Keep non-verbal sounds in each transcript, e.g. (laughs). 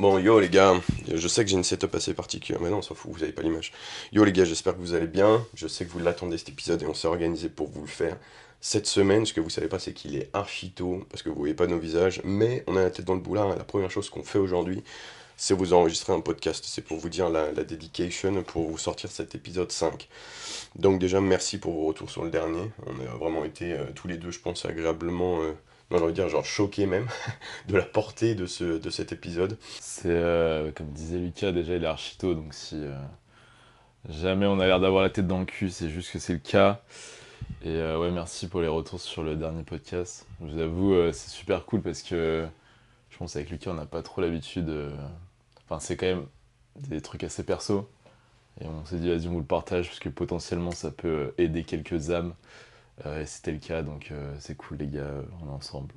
Bon, yo les gars, je sais que j'ai une setup assez particulière, mais non, on s'en fout, vous avez pas l'image. Yo les gars, j'espère que vous allez bien. Je sais que vous l'attendez cet épisode et on s'est organisé pour vous le faire cette semaine. Ce que vous savez pas, c'est qu'il est archi tôt, parce que vous voyez pas nos visages, mais on a la tête dans le boulard. Et la première chose qu'on fait aujourd'hui, c'est vous enregistrer un podcast. C'est pour vous dire la, la dedication, pour vous sortir cet épisode 5. Donc déjà, merci pour vos retours sur le dernier. On a vraiment été euh, tous les deux, je pense, agréablement... euh, envie de dire genre choqué même (laughs) de la portée de, ce, de cet épisode. C'est euh, comme disait Lucas, déjà il est archito, donc si euh, jamais on a l'air d'avoir la tête dans le cul, c'est juste que c'est le cas. Et euh, ouais, merci pour les retours sur le dernier podcast. Je vous avoue, c'est super cool parce que je pense avec Lucas, on n'a pas trop l'habitude. Enfin, c'est quand même des trucs assez perso. Et on s'est dit, vas-y, on vous le partage parce que potentiellement ça peut aider quelques âmes. Euh, et c'était le cas, donc euh, c'est cool, les gars, euh, on est ensemble.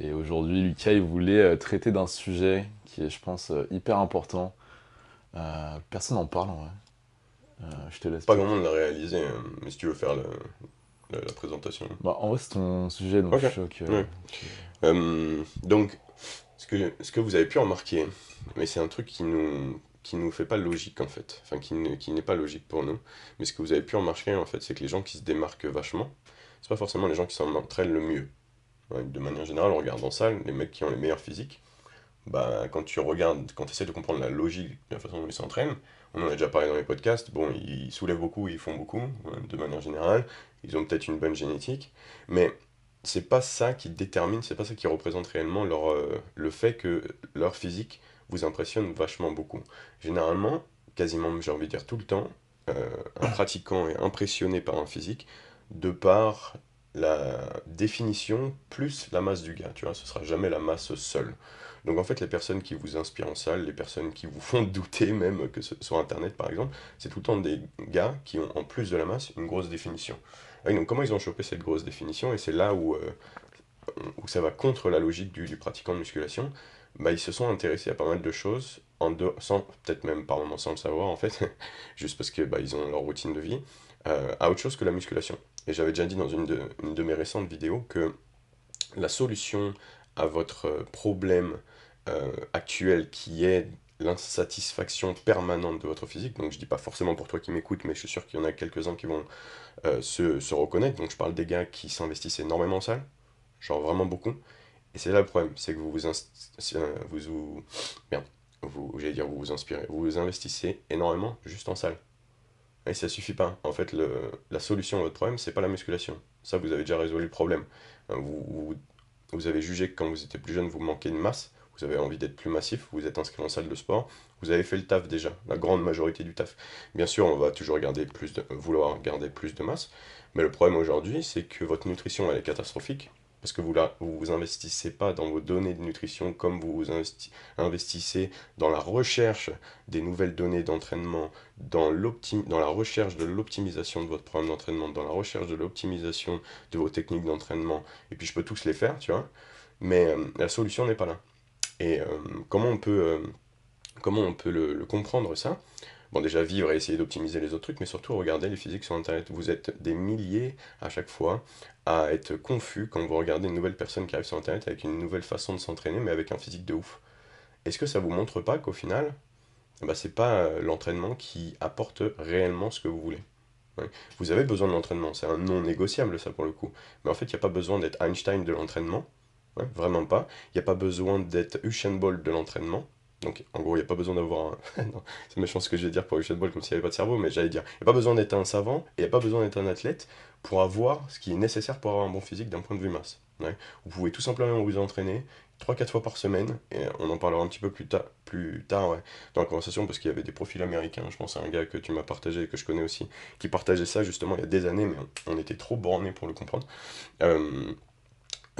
Et aujourd'hui, Lucas, il voulait traiter d'un sujet qui est, je pense, hyper important. Personne n'en parle en vrai. Euh, je te laisse. Pas grand monde l'a réalisé, euh, mais si tu veux faire le- le- la présentation. Bah, en vrai, c'est ton sujet, donc je suis sûr que. Ouais. Euh, donc, ce que, ce que vous avez pu remarquer, mais c'est un truc qui nous qui nous fait pas logique en fait, enfin qui ne- qui n'est pas logique pour nous, mais ce que vous avez pu remarquer en fait, c'est que les gens qui se démarquent vachement, c'est pas forcément les gens qui s'entraînent le mieux. De manière générale, on regarde en salle, les mecs qui ont les meilleurs physiques, bah, quand tu regardes, quand tu essaies de comprendre la logique de la façon dont ils s'entraînent, on en a déjà parlé dans les podcasts, bon, ils soulèvent beaucoup, ils font beaucoup, de manière générale, ils ont peut-être une bonne génétique, mais c'est pas ça qui détermine, c'est pas ça qui représente réellement leur, euh, le fait que leur physique vous impressionne vachement beaucoup. Généralement, quasiment, j'ai envie de dire tout le temps, euh, un pratiquant est impressionné par un physique de par la définition plus la masse du gars, tu vois, ce sera jamais la masse seule. Donc en fait, les personnes qui vous inspirent en salle, les personnes qui vous font (laughs) douter même, que ce, sur Internet par exemple, c'est tout le temps des gars qui ont en plus de la masse une grosse définition. Ah donc comment ils ont chopé cette grosse définition? Et c'est là où, euh, où ça va contre la logique du, du pratiquant de musculation. Bah, ils se sont intéressés à pas mal de choses, en sans peut-être même par moments sans le savoir en fait, (laughs) juste parce que bah, ils ont leur routine de vie, euh, à autre chose que la musculation. Et j'avais déjà dit dans une de, une de mes récentes vidéos que la solution à votre euh, problème euh, actuel qui est l'insatisfaction permanente de votre physique, donc je dis pas forcément pour toi qui m'écoutes, mais je suis sûr qu'il y en a quelques-uns qui vont se, se reconnaître, donc je parle des gars qui s'investissent énormément en salle, genre vraiment beaucoup, et c'est là le problème, c'est que vous vous, euh, vous, vous, dire vous vous inspirez, vous vous investissez énormément juste en salle. Et ça suffit pas. En fait, le, la solution à votre problème, c'est pas la musculation. Ça, vous avez déjà résolu le problème. Euh, Vous, vous, avez jugé que quand vous étiez plus jeune, vous manquez de masse, vous avez envie d'être plus massif, vous êtes inscrit en salle de sport, vous avez fait le taf déjà, la grande majorité du taf. Bien sûr, on va toujours garder plus vouloir garder plus de masse, mais le problème aujourd'hui, c'est que votre nutrition, elle est catastrophique, parce que vous la, vous investissez pas dans vos données de nutrition comme vous vous investi- investissez dans la recherche des nouvelles données d'entraînement, dans, dans la recherche de l'optimisation de votre programme d'entraînement, dans la recherche de l'optimisation de vos techniques d'entraînement, et puis je peux tous les faire, tu vois, mais euh, la solution n'est pas là. Et euh, comment on peut, euh, comment on peut le, le comprendre ça? Bon, déjà vivre et essayer d'optimiser les autres trucs, mais surtout regarder les physiques sur Internet. Vous êtes des milliers à chaque fois à être confus quand vous regardez une nouvelle personne qui arrive sur Internet avec une nouvelle façon de s'entraîner, mais avec un physique de ouf. Est-ce que ça vous montre pas qu'au final, bah, c'est pas euh, l'entraînement qui apporte réellement ce que vous voulez? Vous avez besoin de l'entraînement, c'est un non négociable ça pour le coup. Mais en fait, il n'y a pas besoin d'être Einstein de l'entraînement, vraiment pas. Il n'y a pas besoin d'être Usain Bolt de l'entraînement. Donc, en gros, il n'y a pas besoin d'avoir un... (laughs) c'est méchant ce que je vais dire pour Usain Bolt, comme s'il n'y avait pas de cerveau, mais j'allais dire, il n'y a pas besoin d'être un savant et il n'y a pas besoin d'être un athlète pour avoir ce qui est nécessaire pour avoir un bon physique d'un point de vue masse. Ouais. Vous pouvez tout simplement vous entraîner 3-4 fois par semaine, et on en parlera un petit peu plus, plus tard ouais, dans la conversation, parce qu'il y avait des profils américains, je pense à un gars que tu m'as partagé et que je connais aussi, qui partageait ça justement il y a des années, mais on, était trop bornés pour le comprendre. Euh,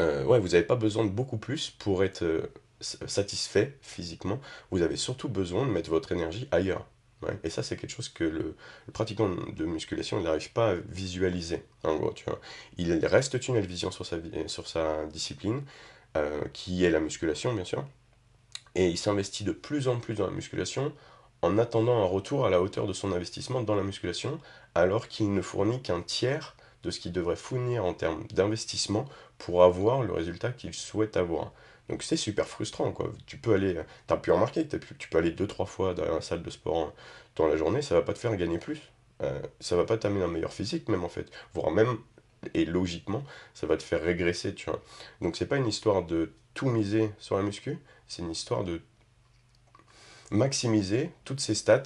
euh, ouais, vous n'avez pas besoin de beaucoup plus pour être euh, satisfait physiquement. Vous avez surtout besoin de mettre votre énergie ailleurs. Et ça, c'est quelque chose que le, pratiquant de musculation n'arrive pas à visualiser. En. Il reste tunnel vision sur sa, vi- sur sa discipline, euh, qui est la musculation, bien sûr. Et il s'investit de plus en plus dans la musculation en attendant un retour à la hauteur de son investissement dans la musculation, alors qu'il ne fournit qu'un tiers de ce qu'il devrait fournir en termes d'investissement pour avoir le résultat qu'il souhaite avoir. Donc c'est super frustrant, quoi. Tu peux aller, t'as pu remarquer que tu peux aller deux, trois fois dans la salle de sport dans la journée, ça va pas te faire gagner plus. Euh, ça va pas t'amener un meilleur physique, même en fait. Voire même, et logiquement, ça va te faire régresser, tu vois. Donc c'est pas une histoire de tout miser sur la muscu, c'est une histoire de maximiser toutes ces stats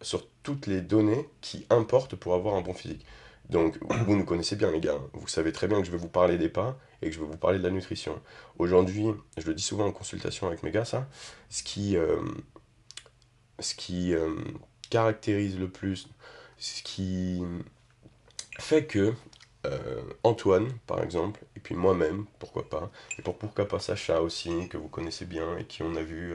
sur toutes les données qui importent pour avoir un bon physique. Donc, vous nous connaissez bien, les gars. Vous savez très bien que je vais vous parler des pas et que je vais vous parler de la nutrition. Aujourd'hui, je le dis souvent en consultation avec mes gars, ça, ce qui, euh, ce qui euh, caractérise le plus, ce qui fait que euh, Antoine, par exemple, et puis moi-même, pourquoi pas, et pour pourquoi pas Sacha aussi, que vous connaissez bien et qui on a vu,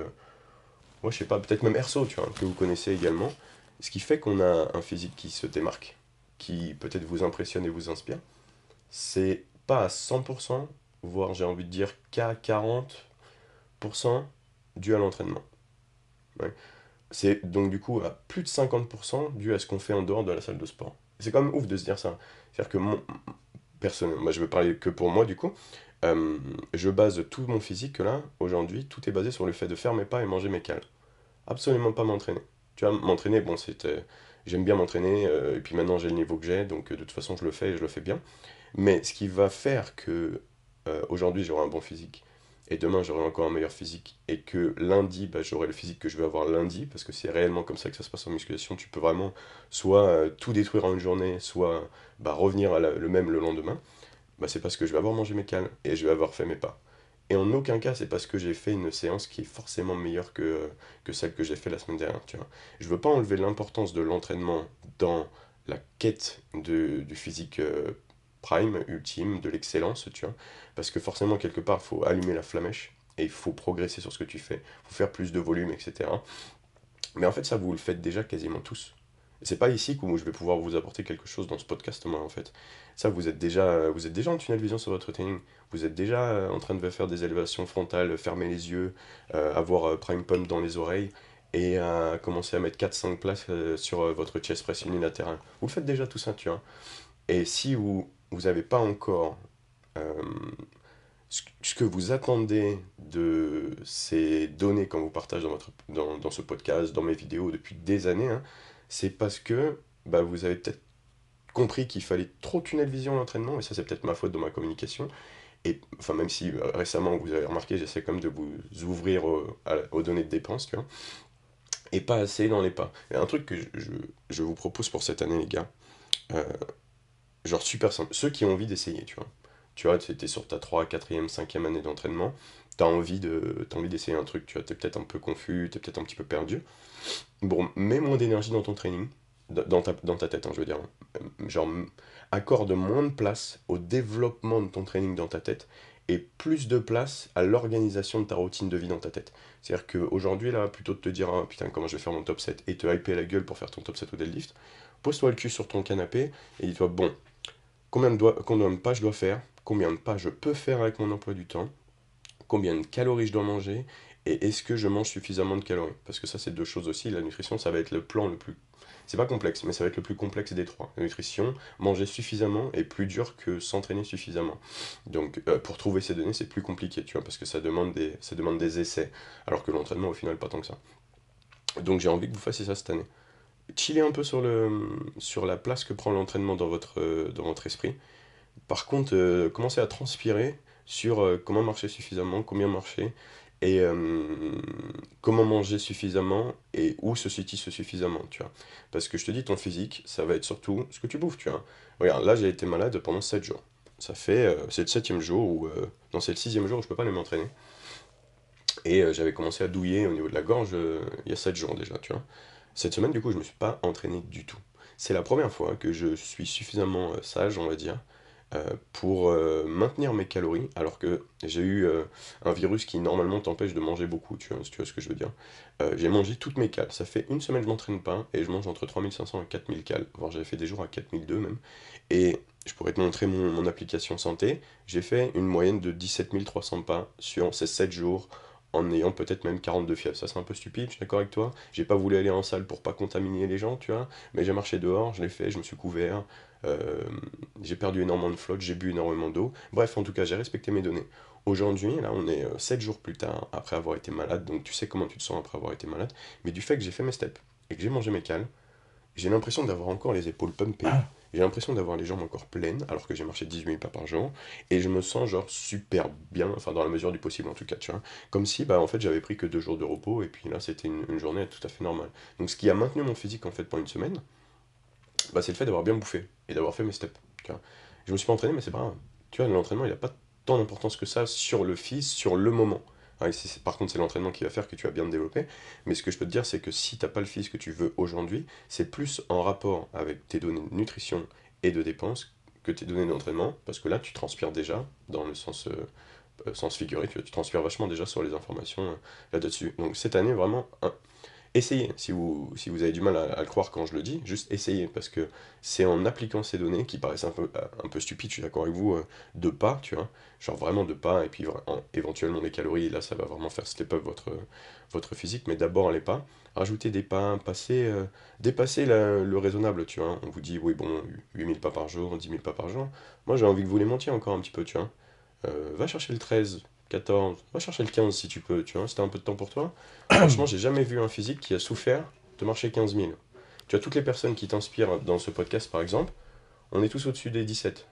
moi je sais pas, peut-être même Erso, tu vois, que vous connaissez également, ce qui fait qu'on a un physique qui se démarque qui peut-être vous impressionne et vous inspire, c'est pas à 100%, voire j'ai envie de dire qu'à 40% dû à l'entraînement. C'est donc du coup à plus de 50% dû à ce qu'on fait en dehors de la salle de sport. C'est quand même ouf de se dire ça. C'est-à-dire que mon, personnellement, moi je veux parler que pour moi du coup, euh, je base tout mon physique là, aujourd'hui, tout est basé sur le fait de faire mes pas et manger mes cales. Absolument pas m'entraîner. Tu vois, m'entraîner, bon, c'était j'aime bien m'entraîner, euh, et puis maintenant j'ai le niveau que j'ai, donc euh, de toute façon je le fais et je le fais bien. Mais ce qui va faire que euh, aujourd'hui j'aurai un bon physique, et demain j'aurai encore un meilleur physique, et que lundi bah, j'aurai le physique que je vais avoir lundi, parce que c'est réellement comme ça que ça se passe en musculation, tu peux vraiment soit tout détruire en une journée, soit bah, revenir à le même le lendemain, bah, c'est parce que je vais avoir mangé mes cales, et je vais avoir fait mes pas. Et en aucun cas, c'est parce que j'ai fait une séance qui est forcément meilleure que, celle que j'ai fait la semaine dernière. Tu vois. Je veux pas enlever l'importance de l'entraînement dans la quête du physique euh, prime, ultime, de l'excellence, tu vois. Parce que forcément, quelque part, il faut allumer la flamèche et il faut progresser sur ce que tu fais. Il faut faire plus de volume, etc. Mais en fait, ça, vous le faites déjà quasiment tous. C'est pas ici que je vais pouvoir vous apporter quelque chose dans ce podcast, moi, en fait. Ça, vous êtes déjà, vous êtes déjà en tunnel vision sur votre training. Vous êtes déjà euh, en train de faire des élévations frontales, fermer les yeux, euh, avoir euh, prime pump dans les oreilles et commencer à mettre 4-5 places sur votre chest press unilatéral. Vous le faites déjà tout ça, tu vois. Et si vous n'avez pas encore ce que vous attendez de ces données quand vous partagez dans, votre, dans, dans ce podcast, dans mes vidéos depuis des années, hein, c'est parce que bah, vous avez peut-être compris qu'il fallait trop tunnel vision l'entraînement, et ça c'est peut-être ma faute dans ma communication. Et enfin, même si euh, récemment vous avez remarqué, j'essaie quand même de vous ouvrir aux données de dépenses, tu vois, et pas assez dans les pas. Un truc que je, vous propose pour cette année, les gars, euh, genre super simple, ceux qui ont envie d'essayer, tu vois. Tu vois, étais sur ta 3, 4e, 5e année d'entraînement, t'as envie de envie d'essayer un truc, tu vois, t'es peut-être un peu confus, t'es peut-être un petit peu perdu. Bon, mets moins d'énergie dans ton training, dans ta, dans ta tête, hein, je veux dire. Genre, accorde moins de place au développement de ton training dans ta tête et plus de place à l'organisation de ta routine de vie dans ta tête. C'est-à-dire qu'aujourd'hui, là, plutôt de te dire, ah, putain, comment je vais faire mon top 7 et te hyper la gueule pour faire ton top 7 au deadlift, pose-toi le cul sur ton canapé et dis-toi, bon, combien de, pas je dois faire, combien de pas je peux faire avec mon emploi du temps, combien de calories je dois manger et est-ce que je mange suffisamment de calories? Parce que ça, c'est deux choses aussi. La nutrition, ça va être le plan le plus. C'est pas complexe, mais ça va être le plus complexe des trois. La nutrition, manger suffisamment est plus dur que s'entraîner suffisamment. Donc, euh, pour trouver ces données, c'est plus compliqué, tu vois, parce que ça demande des, ça demande des essais. Alors que l'entraînement, au final, pas tant que ça. Donc, j'ai envie que vous fassiez ça cette année. Chillez un peu sur, le, sur la place que prend l'entraînement dans votre, dans votre esprit. Par contre, euh, commencez à transpirer sur euh, comment marcher suffisamment, combien marcher, et euh, comment manger suffisamment et où se situe suffisamment, tu vois. Parce que je te dis, ton physique, ça va être surtout ce que tu bouffes, tu vois. Regarde, là j'ai été malade pendant 7 jours. Ça fait, euh, c'est le septième jour où, non c'est sixième jour où je peux pas aller m'entraîner. Et j'avais commencé à douiller au niveau de la gorge il y a 7 jours déjà, tu vois. Cette semaine, du coup, je me suis pas entraîné du tout. C'est la première fois que je suis suffisamment sage, on va dire, euh, pour euh, maintenir mes calories, alors que j'ai eu euh, un virus qui normalement t'empêche de manger beaucoup, tu vois, tu vois ce que je veux dire. j'ai mangé toutes mes cales, ça fait une semaine que je m'entraîne pas, et je mange entre 3500 et 4000 cales, voire j'avais fait des jours à 4002 même, et je pourrais te montrer mon, application santé, j'ai fait une moyenne de 17 300 pas sur ces 7 jours, en ayant peut-être même 42 fièvres. Ça c'est un peu stupide, je suis d'accord avec toi. J'ai pas voulu aller en salle pour pas contaminer les gens, tu vois. Mais j'ai marché dehors, je l'ai fait, je me suis couvert. Euh, j'ai perdu énormément de flotte, j'ai bu énormément d'eau. Bref, en tout cas, j'ai respecté mes données. Aujourd'hui, là, on est 7 jours plus tard après avoir été malade, donc tu sais comment tu te sens après avoir été malade, mais du fait que j'ai fait mes steps et que j'ai mangé mes cales, j'ai l'impression d'avoir encore les épaules pumpées, j'ai l'impression d'avoir les jambes encore pleines, alors que j'ai marché 18 000 pas par jour, et je me sens genre super bien, enfin dans la mesure du possible en tout cas, tu vois. Comme si, bah en fait, j'avais pris que deux jours de repos, et puis là, c'était une, journée tout à fait normale. Donc ce qui a maintenu mon physique en fait pendant une semaine, bah, c'est le fait d'avoir bien bouffé, et d'avoir fait mes steps, tu vois. Je me suis pas entraîné, mais c'est pas grave. Tu vois, l'entraînement, il a pas tant d'importance que ça sur le fils, sur le moment. Ah, par contre, c'est l'entraînement qui va faire que tu vas bien te développer. Mais ce que je peux te dire, c'est que si t'as pas le fils que tu veux aujourd'hui, c'est plus en rapport avec tes données de nutrition et de dépenses que tes données d'entraînement, parce que là, tu transpires déjà, dans le sens, euh, euh, figuré, tu, tu transpires vachement déjà sur les informations euh, là-dessus. Donc cette année, vraiment, un- essayez, si vous, si vous avez du mal à, le croire quand je le dis, juste essayez, parce que c'est en appliquant ces données qui paraissent un peu, stupides, je suis d'accord avec vous, euh, de pas, tu vois, genre vraiment de pas, et puis éventuellement des calories, là ça va vraiment faire step up votre, votre physique, mais d'abord les pas, rajouter des pas, euh, dépasser la- le raisonnable, tu vois, on vous dit, oui bon, 8000 pas par jour, 10 000 pas par jour, moi j'ai envie que vous les montiez encore un petit peu, tu vois, Euh, va chercher le 13, 14, va chercher le 15 si tu peux, tu vois, si t'as un peu de temps pour toi, (clears throat) franchement j'ai jamais vu un physique qui a souffert de marcher 15 000. Tu vois, toutes les personnes qui t'inspirent dans ce podcast par exemple, on est tous au-dessus des 17.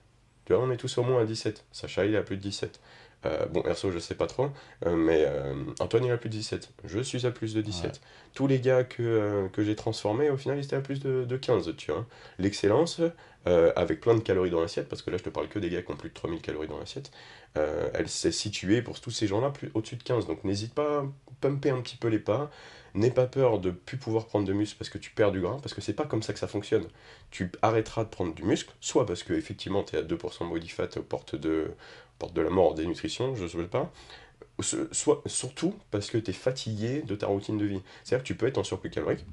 Tu vois, on est tous au moins à 17. Sacha, il est à plus de 17. Euh, bon, Erso, je sais pas trop, euh, mais euh, Antoine, il à plus de 17. Je suis à plus de 17. Tous les gars que, que j'ai transformés, au final, ils étaient à plus de, de 15, tu vois. L'excellence, avec plein de calories dans l'assiette, parce que là, je te parle que des gars qui ont plus de 3000 calories dans l'assiette, elle s'est située pour tous ces gens-là plus- au-dessus de 15. Donc, n'hésite pas à pumper un petit peu les pas. N'aie pas peur de plus pouvoir prendre de muscle parce que tu perds du gras, parce que c'est pas comme ça que ça fonctionne. Tu arrêteras de prendre du muscle, soit parce que effectivement tu es à 2% body fat aux portes de, porte de la mort en dénutrition, je ne souhaite pas, soit surtout parce que tu es fatigué de ta routine de vie. C'est-à-dire que tu peux être en surplus calorique,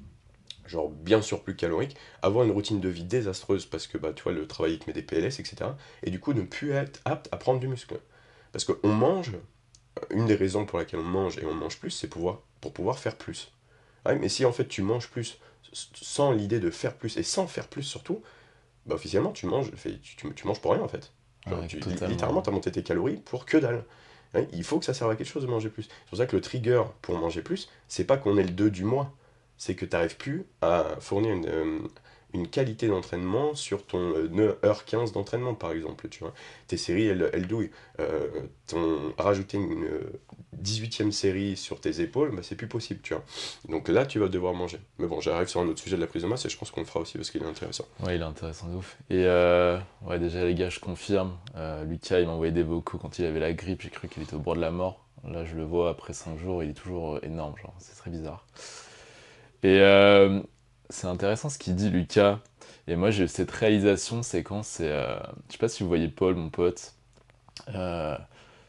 genre bien surplus calorique, avoir une routine de vie désastreuse parce que bah, tu le travail te met des PLS, etc. Et du coup ne plus être apte à prendre du muscle. Parce qu'on mange, une des raisons pour laquelle on mange et on mange plus, c'est pouvoir, pour pouvoir faire plus. Ouais, mais si en fait tu manges plus sans l'idée de faire plus et sans faire plus surtout, bah officiellement tu manges, tu, tu- tu manges pour rien en fait. Genre, Ouais, tu, totalement. littéralement tu as monté tes calories pour que dalle. Ouais, il faut que ça serve à quelque chose de manger plus. C'est pour ça que le trigger pour manger plus, c'est pas qu'on est le 2 du mois, c'est que tu n'arrives plus à fournir une, euh, une qualité d'entraînement sur ton euh, 9h15 d'entraînement par exemple. Tu vois. Tes séries, elles, elles douillent. Euh, ton, rajouter une euh, 18e série sur tes épaules, bah, c'est plus possible. Tu vois. Donc là, tu vas devoir manger. Mais bon, j'arrive sur un autre sujet de la prise de masse et je pense qu'on le fera aussi parce qu'il est intéressant. Ouais, il est intéressant de ouf. Et euh, ouais, déjà, les gars, je confirme. Euh, Lucas, il m'a envoyé des vocaux quand il avait la grippe. J'ai cru qu'il était au bord de la mort. Là, je le vois après 5 jours, il est toujours euh, énorme. Genre, c'est très bizarre. Et euh, c'est intéressant ce qu'il dit, Lucas. Et moi, j'ai eu cette réalisation, c'est quand c'est. euh, je sais pas si vous voyez Paul, mon pote. Euh,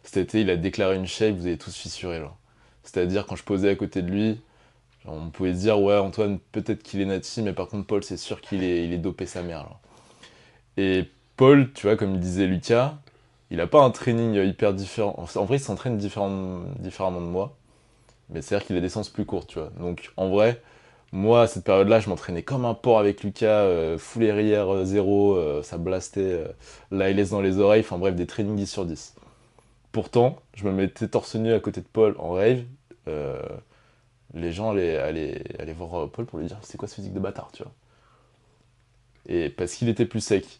cet été, il a déclaré une shape, vous avez tous fissuré. Genre. C'est-à-dire, quand je posais à côté de lui, on pouvait se dire, ouais, Antoine, peut-être qu'il est nati, mais par contre, Paul, c'est sûr qu'il est, il est dopé sa mère. Et Paul, tu vois, comme disait Lucas, il a pas un training hyper différent. En vrai, il s'entraîne différent- différemment de moi. Mais c'est-à-dire qu'il a des séances plus courtes, tu vois. Donc, en vrai, moi, à cette période-là, je m'entraînais comme un porc avec Lucas, euh, full aérière euh, zéro, euh, ça blastait, euh, la LS dans les oreilles, enfin bref, des trainings 10 sur 10. Pourtant, je me mettais torse nu à côté de Paul en rave. euh, les gens allaient, allaient, voir euh, Paul pour lui dire c'est quoi ce physique de bâtard, tu vois? Et parce qu'il était plus sec.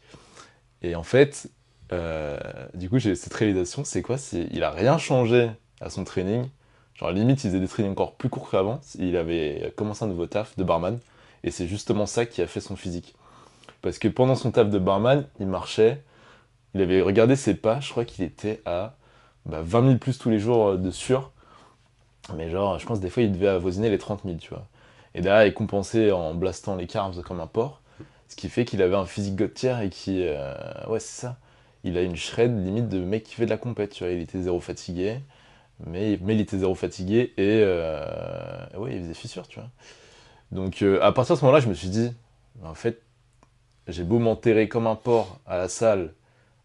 Et en fait, euh, du coup, j'ai cette réalisation, c'est quoi? Il a rien changé à son training. Genre, limite, il faisait des trainings encore plus courts qu'avant. Il avait commencé un nouveau taf de barman. Et c'est justement ça qui a fait son physique. Parce que pendant son taf de barman, il marchait. Il avait regardé ses pas. Je crois qu'il était à bah, 20 000 plus tous les jours euh, de sûr. Mais genre, je pense des fois, il devait avoisiner les 30 000, tu vois. Et derrière, il compensait en blastant les carbs comme un porc. Ce qui fait qu'il avait un physique Gauthier et qui. euh, ouais, c'est ça. Il a une shred limite de mec qui fait de la compète, tu vois. Il était zéro fatigué. Mais, mais il était zéro fatigué et. Euh, ouais, il faisait fissure, tu vois. Donc, euh, à partir de ce moment-là, je me suis dit, en fait, j'ai beau m'enterrer comme un porc à la salle,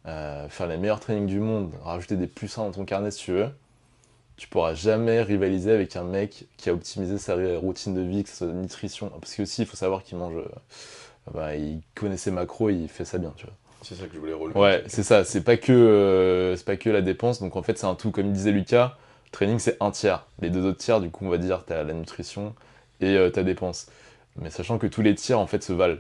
euh, faire les meilleurs trainings du monde, rajouter des plus 1 dans ton carnet si tu veux, tu pourras jamais rivaliser avec un mec qui a optimisé sa routine de vie, que ce soit de nutrition. Parce que aussi, il faut savoir qu'il mange. euh, bah, il connaît ses macros, il fait ça bien, tu vois. C'est ça que je voulais relever. Ouais, c'est ça. C'est pas que euh, c'est pas que la dépense. Donc en fait, c'est un tout. Comme disait Lucas, training c'est un tiers. Les deux autres tiers, du coup, on va dire, t'as la nutrition et euh, ta dépense. Mais sachant que tous les tiers en fait se valent.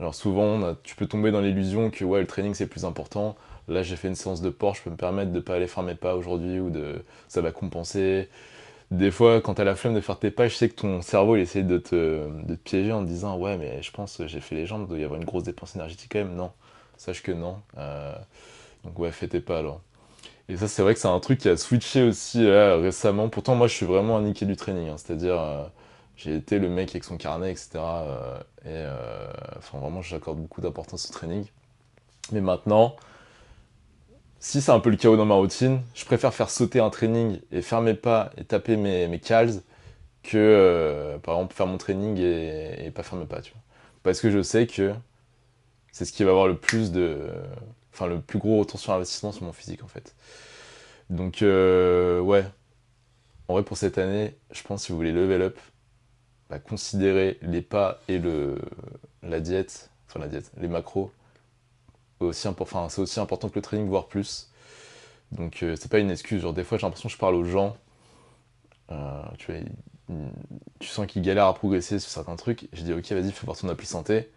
Alors souvent, tu peux tomber dans l'illusion que ouais, le training c'est plus important. Là, j'ai fait une séance de port, je peux me permettre de pas aller faire mes pas aujourd'hui ou de ça va compenser. Des fois, quand t'as la flemme de faire tes pas, je sais que ton cerveau il essaie de te, de te piéger en te disant ouais, mais je pense que j'ai fait les jambes, il doit y avoir une grosse dépense énergétique quand même. Non, sache que non. Euh, donc ouais, fais tes pas alors. Et ça, c'est vrai que c'est un truc qui a switché aussi là, récemment. Pourtant, moi, je suis vraiment un niqué du training. hein. C'est-à-dire, euh, j'ai été le mec avec son carnet, etc. euh, et euh, enfin, vraiment, j'accorde beaucoup d'importance au training. Mais maintenant, si c'est un peu le chaos dans ma routine, je préfère faire sauter un training et faire mes pas et taper mes, mes que, euh, par exemple, faire mon training et, et pas faire mes pas, tu vois. Parce que je sais que c'est ce qui va avoir le plus de... Enfin, le plus gros retour sur investissement sur mon physique, en fait. Donc, euh, ouais. En vrai, pour cette année, je pense, si vous voulez level up, bah, considérez les pas et le, la diète, enfin la diète, les macros, aussi enfin, c'est aussi important que le training, voire plus. Donc, euh, c'est pas une excuse. Genre, des fois, j'ai l'impression que je parle aux gens, euh, tu vois, tu sens qu'ils galèrent à progresser sur certains trucs. Je dis, ok, vas-y, fais voir ton appli santé.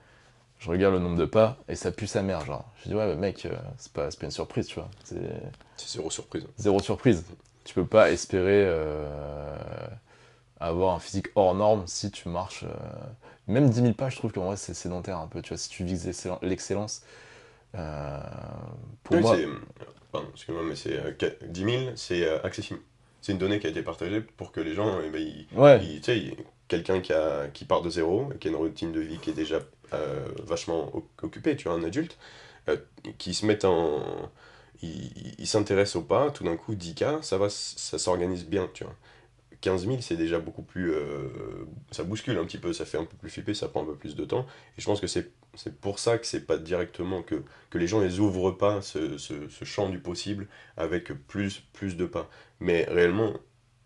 Je regarde le nombre de pas et ça pue sa mère, genre. Je dis, ouais, mais mec, euh, c'est pas, c'est pas une surprise, tu vois. C'est zéro surprise. zéro surprise. Tu peux pas espérer euh, avoir un physique hors norme si tu marches. euh, Même 10 000 pas, je trouve qu'en vrai, c'est sédentaire un peu. Tu vois, si tu vises l'excellen- l'excellence, pour Oui, moi. c'est- Pardon, excuse-moi, mais c'est euh, qua- 10 000, c'est accessible. C'est une donnée qui a été partagée pour que les gens, eh ben, ils- Ouais, ils- ils- quelqu'un qui, a- qui part de zéro, qui a une routine de vie qui est déjà vachement o- occupée, tu vois, un adulte, euh, qui se met en... Il, il- s'intéresse au pas, tout d'un coup, 10K, ça va, ça s'organise bien, tu vois. 15 000, c'est déjà beaucoup plus... euh, ça bouscule un petit peu, ça fait un peu plus flipper, ça prend un peu plus de temps. Et je pense que c'est pour ça que c'est pas directement que, que les gens ils ouvrent pas ce, ce, ce champ du possible avec plus, plus de pas. Mais réellement,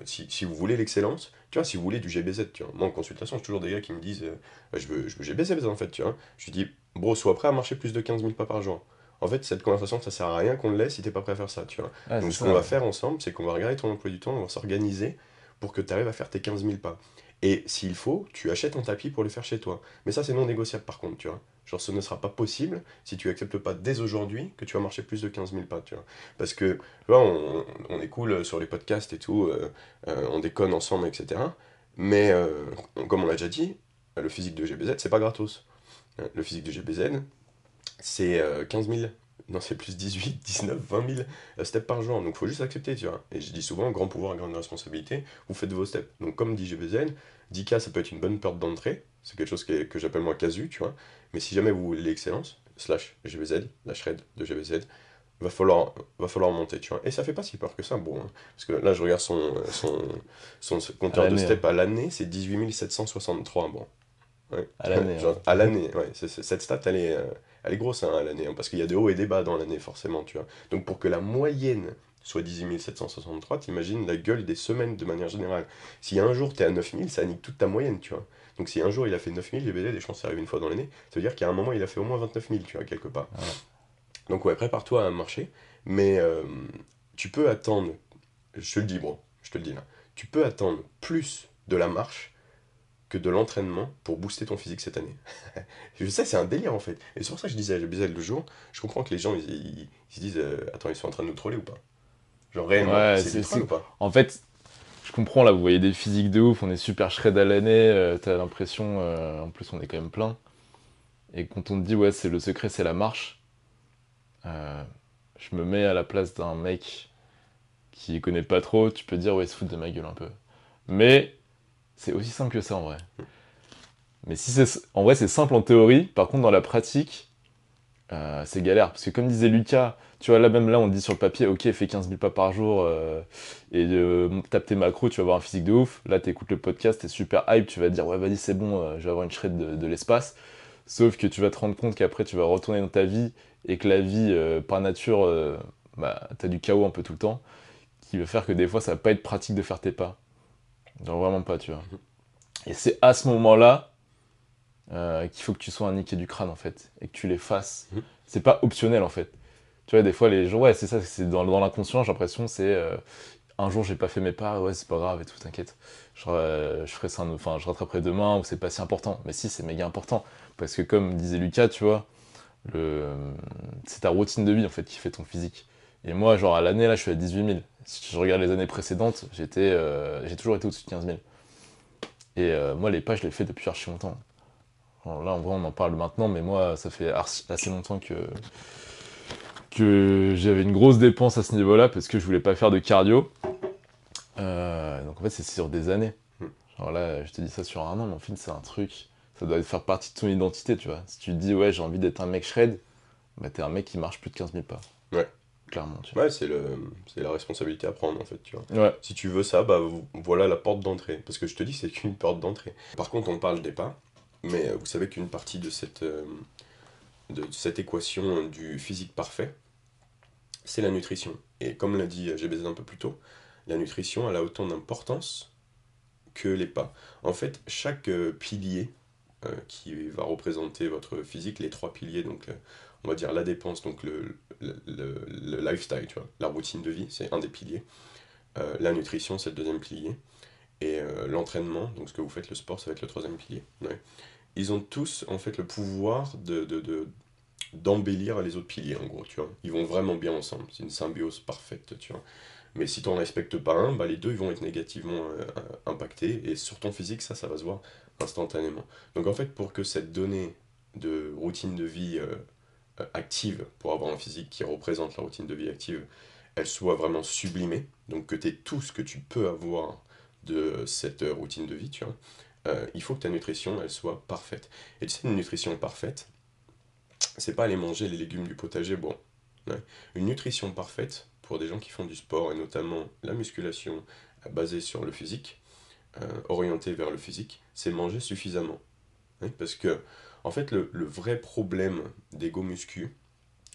si, si vous voulez l'excellence, tu vois, si vous voulez du GBZ, tu vois. Moi en consultation, j'ai toujours des gars qui me disent euh, je, veux, je veux GBZ en fait, tu vois. Je lui dis, bro, sois prêt à marcher plus de 15 000 pas par jour. En fait, cette conversation, ça sert à rien qu'on le laisse si t'es pas prêt à faire ça, tu vois. Donc ce qu'on va faire ensemble, c'est qu'on va regarder ton emploi du temps, on va s'organiser pour que tu arrives à faire tes 15 000 pas. Et s'il faut, tu achètes un tapis pour le faire chez toi. Mais ça, c'est non négociable par contre, tu vois. Genre, ce ne sera pas possible si tu acceptes pas dès aujourd'hui que tu vas marcher plus de 15 000 pas, tu vois. Parce que, tu on, on est cool sur les podcasts et tout, euh, euh, on déconne ensemble, etc. Mais, euh, comme on l'a déjà dit, le physique de GBZ, c'est pas gratos. Euh, Le physique de GBZ, c'est euh, 15 000. Non, c'est plus 18, 19, 20 000 euh, steps par jour. Donc, faut juste accepter, tu vois. Et je dis souvent, grand pouvoir, grande responsabilité, vous faites vos steps. Donc, comme dit GBZ, 10K, ça peut être une bonne porte d'entrée. C'est quelque chose qui est- que j'appelle moi casu, tu vois. Mais si jamais vous voulez l'excellence, slash GBZ, la shred de GBZ, va falloir, va falloir monter, tu vois. Et ça fait pas si peur que ça, bon. hein. Parce que là, je regarde son, son, son, son compteur de l'année, steps à l'année, c'est 18 763, bon. Ouais. À l'année, (laughs) hein. à l'année, ouais. cette stat, elle est, euh, elle est grosse hein, à l'année, hein, parce qu'il y a des hauts et des bas dans l'année, forcément, tu vois. Donc pour que la moyenne soit 18 763, t'imagines la gueule des semaines de manière générale. Si un jour t'es à 9000, ça nique toute ta moyenne, tu vois. Donc si un jour il a fait 9000, les BD, des chances ça arrive une fois dans l'année, ça veut dire qu'à un moment il a fait au moins 29 000, tu vois, quelque part. Ouais. Donc ouais, prépare-toi à marcher, mais euh, tu peux attendre, je te le dis, bon, je te le dis là, tu peux attendre plus de la marche que de l'entraînement pour booster ton physique cette année. (laughs) je sais, c'est un délire en fait. Et c'est pour ça que je disais à Bizel le jour, je comprends que les gens, ils, ils- ils se disent, euh, attends, ils sont en train de nous troller ou pas? Genre réellement, Ouais, c'est c'est- c'est- ou pas? En fait, je comprends là, vous voyez des physiques de ouf, on est super shred à l'année, euh, t'as l'impression, euh, en plus on est quand même plein. Et quand on te dit, ouais, c'est le secret, c'est la marche, euh, je me mets à la place d'un mec qui connaît pas trop, tu peux dire, ouais, il se fout de ma gueule un peu. Mais c'est aussi simple que ça en vrai. Mais si c'est. En vrai, c'est simple en théorie, par contre, dans la pratique, euh, c'est galère. Parce que comme disait Lucas, tu vois, là même là, on dit sur le papier, ok, fais 15 000 pas par jour euh, et euh, tape tes macros, tu vas avoir un physique de ouf. Là, t'écoutes le podcast, t'es super hype, tu vas te dire, ouais, vas-y, c'est bon, euh, je vais avoir une shred de, de l'espace. Sauf que tu vas te rendre compte qu'après, tu vas retourner dans ta vie et que la vie, par nature, bah, t'as du chaos un peu tout le temps, qui va faire que des fois, ça va pas être pratique de faire tes pas. Genre vraiment pas, tu vois. Et c'est à ce moment-là euh, qu'il faut que tu sois un niqué du crâne, en fait, et que tu les fasses. Mhm. c'est pas optionnel en fait. Tu vois, des fois, les gens, ouais, c'est ça, c'est dans, dans l'inconscient, j'ai l'impression, c'est euh, un jour j'ai pas fait mes pas, ouais, c'est pas grave et tout, t'inquiète. Je, euh, je ferai ça, enfin, je rattraperai demain ou c'est pas si important. Mais si, c'est méga important. Parce que, comme disait Lucas, tu vois, le, c'est ta routine de vie en fait qui fait ton physique. Et moi, genre à l'année, là, je suis à 18 000. Si je regarde les années précédentes, j'étais, j'ai toujours été au-dessus de 15 000. Et moi, les pas, je les fais depuis archi longtemps. Là, en vrai, on en parle maintenant, mais moi, ça fait assez longtemps que, que j'avais une grosse dépense à ce niveau-là parce que je voulais pas faire de cardio. Euh, donc en fait, c'est sur des années. Genre là, je te dis ça sur un an, mais en fait, c'est un truc. Ça doit faire partie de ton identité, tu vois. Si tu te dis, ouais, j'ai envie d'être un mec shred, bah t'es un mec qui marche plus de 15 000 pas. Ouais. Clairement, tu vois. Ouais, c'est, le, c'est la responsabilité à prendre, en fait, tu vois. Ouais. Si tu veux ça, bah voilà la porte d'entrée. Parce que je te dis, c'est qu'une porte d'entrée. Par contre, on parle des pas, mais euh, vous savez qu'une partie de cette. Euh, de cette équation du physique parfait, c'est la nutrition. Et comme l'a dit GBZ un peu plus tôt, la nutrition elle a autant d'importance que les pas. En fait, chaque euh, pilier euh, qui va représenter votre physique, les trois piliers, donc euh, on va dire la dépense, donc le, lifestyle, tu vois, la routine de vie, c'est un des piliers. la nutrition, c'est le deuxième pilier. Et l'entraînement, donc ce que vous faites, le sport, ça va être le troisième pilier. Ils ont tous en fait le pouvoir de, d'embellir les autres piliers, en gros, tu vois. Ils vont vraiment bien ensemble, c'est une symbiose parfaite, tu vois. Mais si tu n'en respectes pas un, bah, les deux ils vont être négativement euh, impactés, et sur ton physique, ça, ça va se voir instantanément. Donc en fait, pour que cette donnée de routine de vie euh, euh, active, pour avoir un physique qui représente la routine de vie active, elle soit vraiment sublimée, donc que tu aies tout ce que tu peux avoir de cette routine de vie, tu vois, il faut que ta nutrition, elle soit parfaite. Et tu sais, une nutrition parfaite, c'est pas aller manger les légumes du potager, bon. Une nutrition parfaite pour des gens qui font du sport et notamment la musculation basée sur le physique, euh, orientée vers le physique, c'est manger suffisamment. Parce que, en fait, le, vrai problème des go muscu,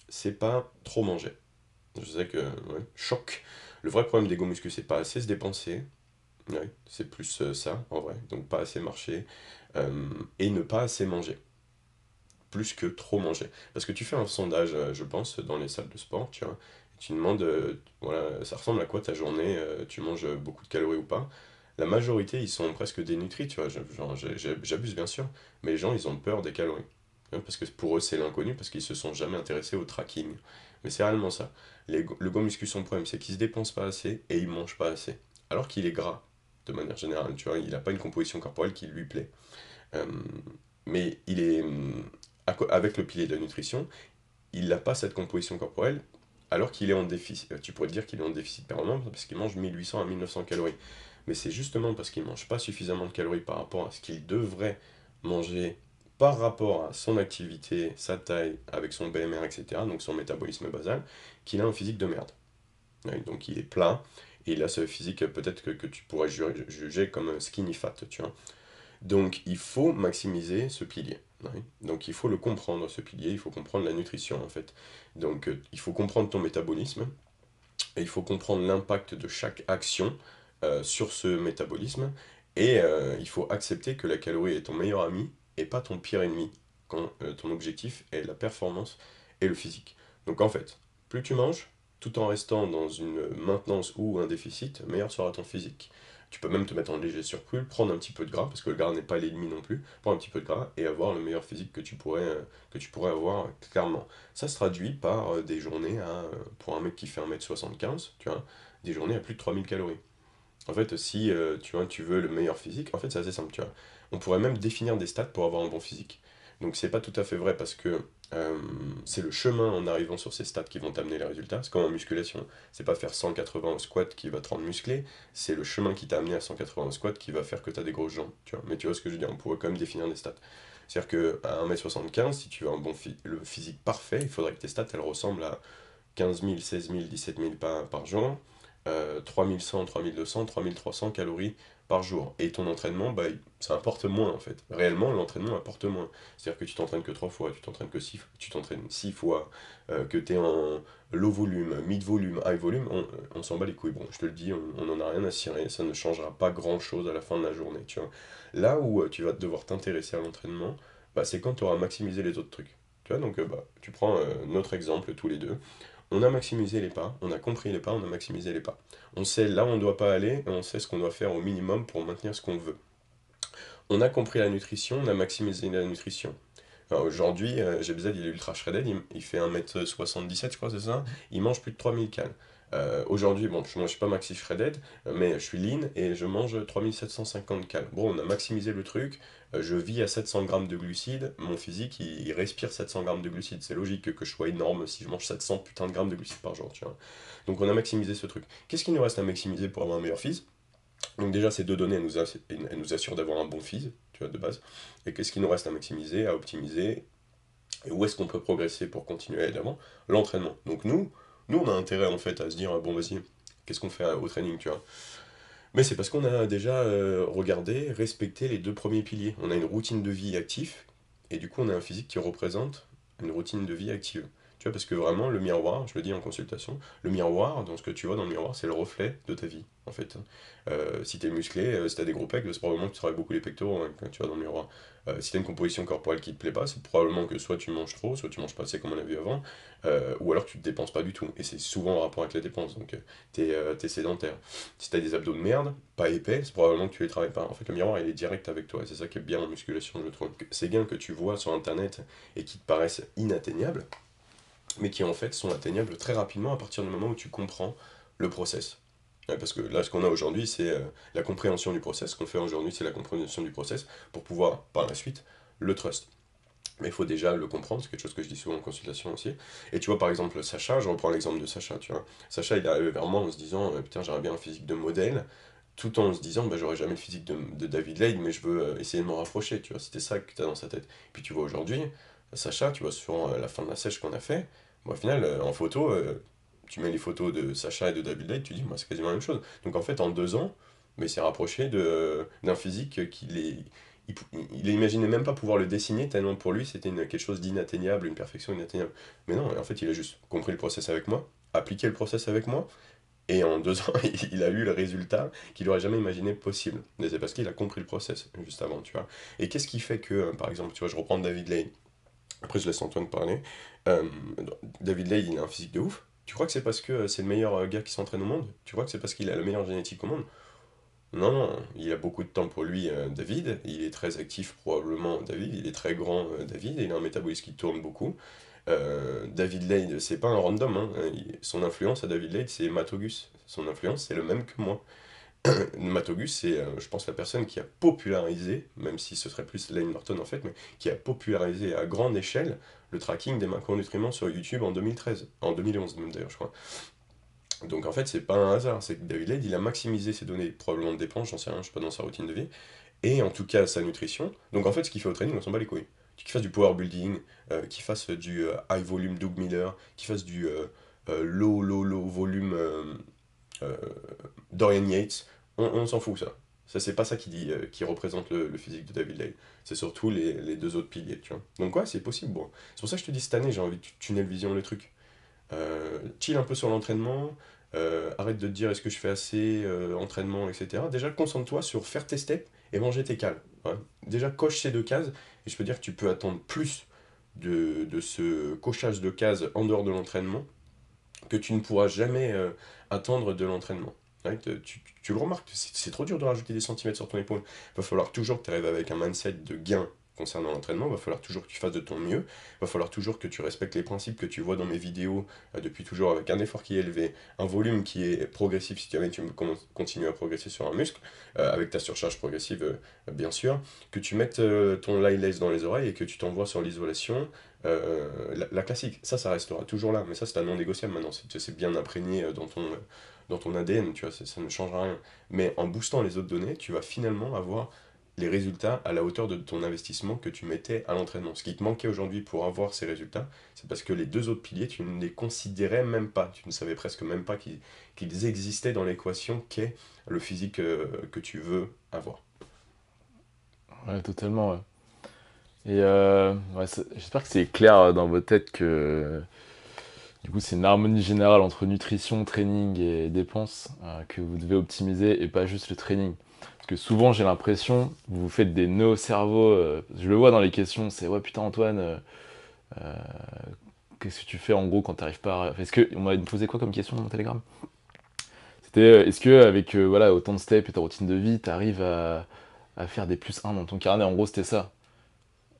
c'est pas trop manger. Je sais que, choc. Le vrai problème des go muscu, c'est pas assez se dépenser. C'est plus euh, ça, en vrai. Donc, pas assez marcher. Euh, et ne pas assez manger plus que trop manger. Parce que tu fais un sondage, euh, je pense, dans les salles de sport, tu vois, tu demandes, voilà, ça ressemble à quoi ta journée, tu manges beaucoup de calories ou pas? La majorité, ils sont presque dénutris, tu vois, j'abuse bien sûr, mais les gens, ils ont peur des calories. Hein, parce que pour eux, c'est l'inconnu, parce qu'ils se sont jamais intéressés au tracking. Mais c'est réellement ça. Les, le go muscu, son problème, c'est qu'il se dépense pas assez et il mange pas assez. Alors qu'il est gras, de manière générale, tu vois, il n'a pas une composition corporelle qui lui plaît. mais il est avec le pilier de la nutrition, il n'a pas cette composition corporelle, alors qu'il est en déficit. Euh, tu pourrais dire qu'il est en déficit permanent parce qu'il mange 1800 à 1900 calories. Mais c'est justement parce qu'il ne mange pas suffisamment de calories par rapport à ce qu'il devrait manger par rapport à son activité, sa taille, avec son BMR, etc., donc son métabolisme basal, qu'il a un physique de merde. donc il est plat, et il a ce physique peut-être que, que, tu pourrais juger comme skinny fat, tu vois. Donc il faut maximiser ce pilier. Donc il faut le comprendre, ce pilier, il faut comprendre la nutrition en fait. Donc euh, il faut comprendre ton métabolisme, et il faut comprendre l'impact de chaque action euh, sur ce métabolisme, et euh, il faut accepter que la calorie est ton meilleur ami et pas ton pire ennemi, quand ton objectif est la performance et le physique. Donc en fait, plus tu manges, tout en restant dans une maintenance ou un déficit, meilleur sera ton physique. Tu peux même te mettre en léger surplus, prendre un petit peu de gras, parce que le gras n'est pas l'ennemi non plus, prendre un petit peu de gras et avoir le meilleur physique que tu pourrais, euh, avoir clairement. Ça se traduit par euh, des journées à, euh, pour un mec qui fait 1m75, tu vois, des journées à plus de 3000 calories. En fait, si tu, vois, tu veux le meilleur physique, en fait c'est assez simple, tu vois. On pourrait même définir des stats pour avoir un bon physique. Donc c'est pas tout à fait vrai parce que euh, c'est le chemin en arrivant sur ces stats qui vont t'amener les résultats. C'est comme en musculation. C'est pas faire 180 au squat qui va te rendre musclé, c'est le chemin qui t'a amené à 180 au squat qui va faire que tu des grosses jambes. Tu vois. Mais tu vois ce que je veux dire, on pourrait quand même définir des stats. C'est-à-dire qu'à 1m75, si tu veux un bon physique parfait, il faudrait que tes stats elles ressemblent à 15 000, 16 000, 17 000 pas par jour, euh, 3100, 3200, 3300 calories par jour. Et ton entraînement, bah, ça apporte moins en fait. Réellement, l'entraînement apporte moins. C'est-à-dire que tu t'entraînes que 3 fois, tu t'entraînes que 6 tu t'entraînes 6 fois, euh, que tu es en low volume, mid volume, high volume, on, s'en bat les couilles. Bon, je te le dis, on n'en a rien à cirer, ça ne changera pas grand-chose à la fin de la journée. Tu vois. Là où euh, tu vas devoir t'intéresser à l'entraînement, bah, c'est quand tu auras maximisé les autres trucs. Tu vois, donc euh, bah, tu prends notre exemple tous les deux. On a maximisé les pas, on a compris les pas, on a maximisé les pas. On sait là où on ne doit pas aller et on sait ce qu'on doit faire au minimum pour maintenir ce qu'on veut. On a compris la nutrition, on a maximisé la nutrition. Aujourd'hui, euh, il est ultra shredded, il, fait 1m77, je crois, c'est ça? Il mange plus de 3000 calories. Euh, aujourd'hui, bon, je mange pas maxi shredded, mais je suis lean et je mange 3750 cal. Bon, on a maximisé le truc, euh, je vis à 700 grammes de glucides, mon physique il, respire 700 grammes de glucides. C'est logique que, je sois énorme si je mange 700 putain de grammes de glucides par jour, tu vois. Donc on a maximisé ce truc. Qu'est-ce qu'il nous reste à maximiser pour avoir un meilleur physique Donc déjà, ces deux données, elles nous, assurent d'avoir un bon physique, tu vois, de base. Et qu'est-ce qu'il nous reste à maximiser, à optimiser? Et où est-ce qu'on peut progresser pour continuer à L'entraînement. Donc nous, nous, on a intérêt en fait à se dire, bon, vas-y, qu'est-ce qu'on fait au training, tu vois. Mais c'est parce qu'on a déjà euh, regardé, respecté les deux premiers piliers. On a une routine de vie active, et du coup, on a un physique qui représente une routine de vie active. Parce que vraiment, le miroir, je le dis en consultation, le miroir, ce que tu vois dans le miroir, c'est le reflet de ta vie, en fait. Euh, si tu es musclé, euh, si tu as des gros pecs, c'est probablement que tu travailles beaucoup les pectoraux hein, quand tu vas dans le miroir. Euh, si tu as une composition corporelle qui te plaît pas, c'est probablement que soit tu manges trop, soit tu manges pas assez comme on a vu avant, ou alors tu te dépenses pas du tout. Et c'est souvent en rapport avec la dépense, donc tu es, sédentaire. Si tu as des abdos de merde, pas épais, c'est probablement que tu les travailles pas. En fait, le miroir, il est direct avec toi, c'est ça qui est bien en musculation, je trouve. Ces gains que tu vois sur Internet et qui te paraissent inatteignables, mais qui en fait sont atteignables très rapidement à partir du moment où tu comprends le process parce que là, ce qu'on a aujourd'hui, c'est euh, la compréhension du process. Ce qu'on fait aujourd'hui, c'est la compréhension du process pour pouvoir, par la suite, le trust. Mais il faut déjà le comprendre, c'est quelque chose que je dis souvent en consultation aussi. Et tu vois, par exemple, Sacha, je reprends l'exemple de Sacha, tu vois. Sacha, il est arrivé vers moi en se disant, euh, putain, j'aurais bien un physique de modèle, tout en se disant, bah, j'aurais jamais le physique de, David Lade, mais je veux euh, essayer de m'en rapprocher, tu vois. C'était ça que tu as dans sa tête. Puis tu vois aujourd'hui, Sacha, tu vois, sur la fin de la sèche qu'on a fait, au final, en photo, tu mets les photos de Sacha et de David Lake, tu dis, moi, c'est quasiment la même chose. Donc en fait, en deux ans, mais c'est rapproché d'un physique qu'il est. Il, imaginait même pas pouvoir le dessiner tellement pour lui c'était quelque chose d'inatteignable, une perfection inatteignable. Mais non, en fait, il a juste compris le process avec moi, appliqué le process avec moi, et en deux ans, (laughs) il a eu le résultat qu'il n'aurait jamais imaginé possible. Mais c'est parce qu'il a compris le process juste avant, tu vois. Et qu'est-ce qui fait que, par exemple, tu vois, je reprends David Lane, après je laisse Antoine parler. Euh, David Lane, il a un physique de ouf, tu crois que c'est parce que c'est le meilleur euh, gars qui s'entraîne au monde? Tu crois que c'est parce qu'il a la meilleure génétique au monde? Non, non, il a beaucoup de temps pour lui, euh, David. Il est très actif, probablement, David. Il est très grand, euh, David. il a un métabolisme qui tourne beaucoup. David Lade, c'est pas un random. Hein. Son influence à David Lade, c'est Matogus. Son influence, c'est le même que moi. (coughs) Matogus, c'est, je pense, la personne qui a popularisé, même si ce serait plus Lane Norton en fait, mais qui a popularisé à grande échelle le tracking des macronutriments sur YouTube en 2013, en 2011 même d'ailleurs, je crois. Donc en fait, c'est pas un hasard, c'est que David Lade, il a maximisé ses données, probablement de dépenses, j'en sais rien, je suis pas dans sa routine de vie, et en tout cas sa nutrition. Donc en fait, ce qu'il fait au training, on s'en bat les couilles. Qu'il fasse du power building, euh, qu'il fasse du euh, high volume Doug Miller, qu'il fasse du euh, low, low, low volume Dorian Yates, on, s'en fout ça. Ça, c'est pas ça qui, dit, euh, qui représente le, physique de David Lane. C'est surtout les, deux autres piliers, tu vois. Donc ouais, c'est possible. Bon. C'est pour ça que je te dis, cette année, j'ai envie de tunnel vision le truc. Euh, chill un peu sur l'entraînement. Euh, arrête de te dire est-ce que je fais assez, entraînement, etc. Déjà, concentre-toi sur faire tes steps et manger tes cales. Déjà, coche ces deux cases. Et je peux dire que tu peux attendre plus de ce cochage de cases en dehors de l'entraînement que tu ne pourras jamais attendre de l'entraînement tu, le remarques, c'est trop dur de rajouter des centimètres sur ton épaule. Il va falloir toujours que tu arrives avec un mindset de gain concernant l'entraînement, va falloir toujours que tu fasses de ton mieux, va falloir toujours que tu respectes les principes que tu vois dans mes vidéos euh, depuis toujours avec un effort qui est élevé, un volume qui est progressif si jamais tu continues à progresser sur un muscle, euh, avec ta surcharge progressive euh, bien sûr, que tu mettes ton lie lace dans les oreilles et que tu t'envoies sur l'isolation, la, la, classique, ça ça restera toujours là, mais ça c'est un non négociable maintenant, c'est bien imprégné dans ton dans ton ADN, tu vois, ça, ne changera rien. Mais en boostant les autres données, tu vas finalement avoir les résultats à la hauteur de ton investissement que tu mettais à l'entraînement. Ce qui te manquait aujourd'hui pour avoir ces résultats, c'est parce que les deux autres piliers, tu ne les considérais même pas. Tu ne savais presque même pas qu'ils existaient dans l'équation qu'est le physique euh, que tu veux avoir. Ouais, totalement. Et euh, j'espère que c'est clair dans vos têtes que du coup, c'est une harmonie générale entre nutrition, training et dépenses euh, que vous devez optimiser et pas juste le training. Parce que souvent, j'ai l'impression, vous vous faites des nœuds au cerveau. Euh, je le vois dans les questions, c'est ouais, putain, Antoine, qu'est-ce que tu fais en gros quand tu n'arrives pas à... Est-ce que... On m'a posé quoi comme question dans mon Telegram? C'était est-ce que avec voilà, autant de steps et ta routine de vie, tu arrives à, à, faire des plus 1 dans ton carnet? En gros, c'était ça.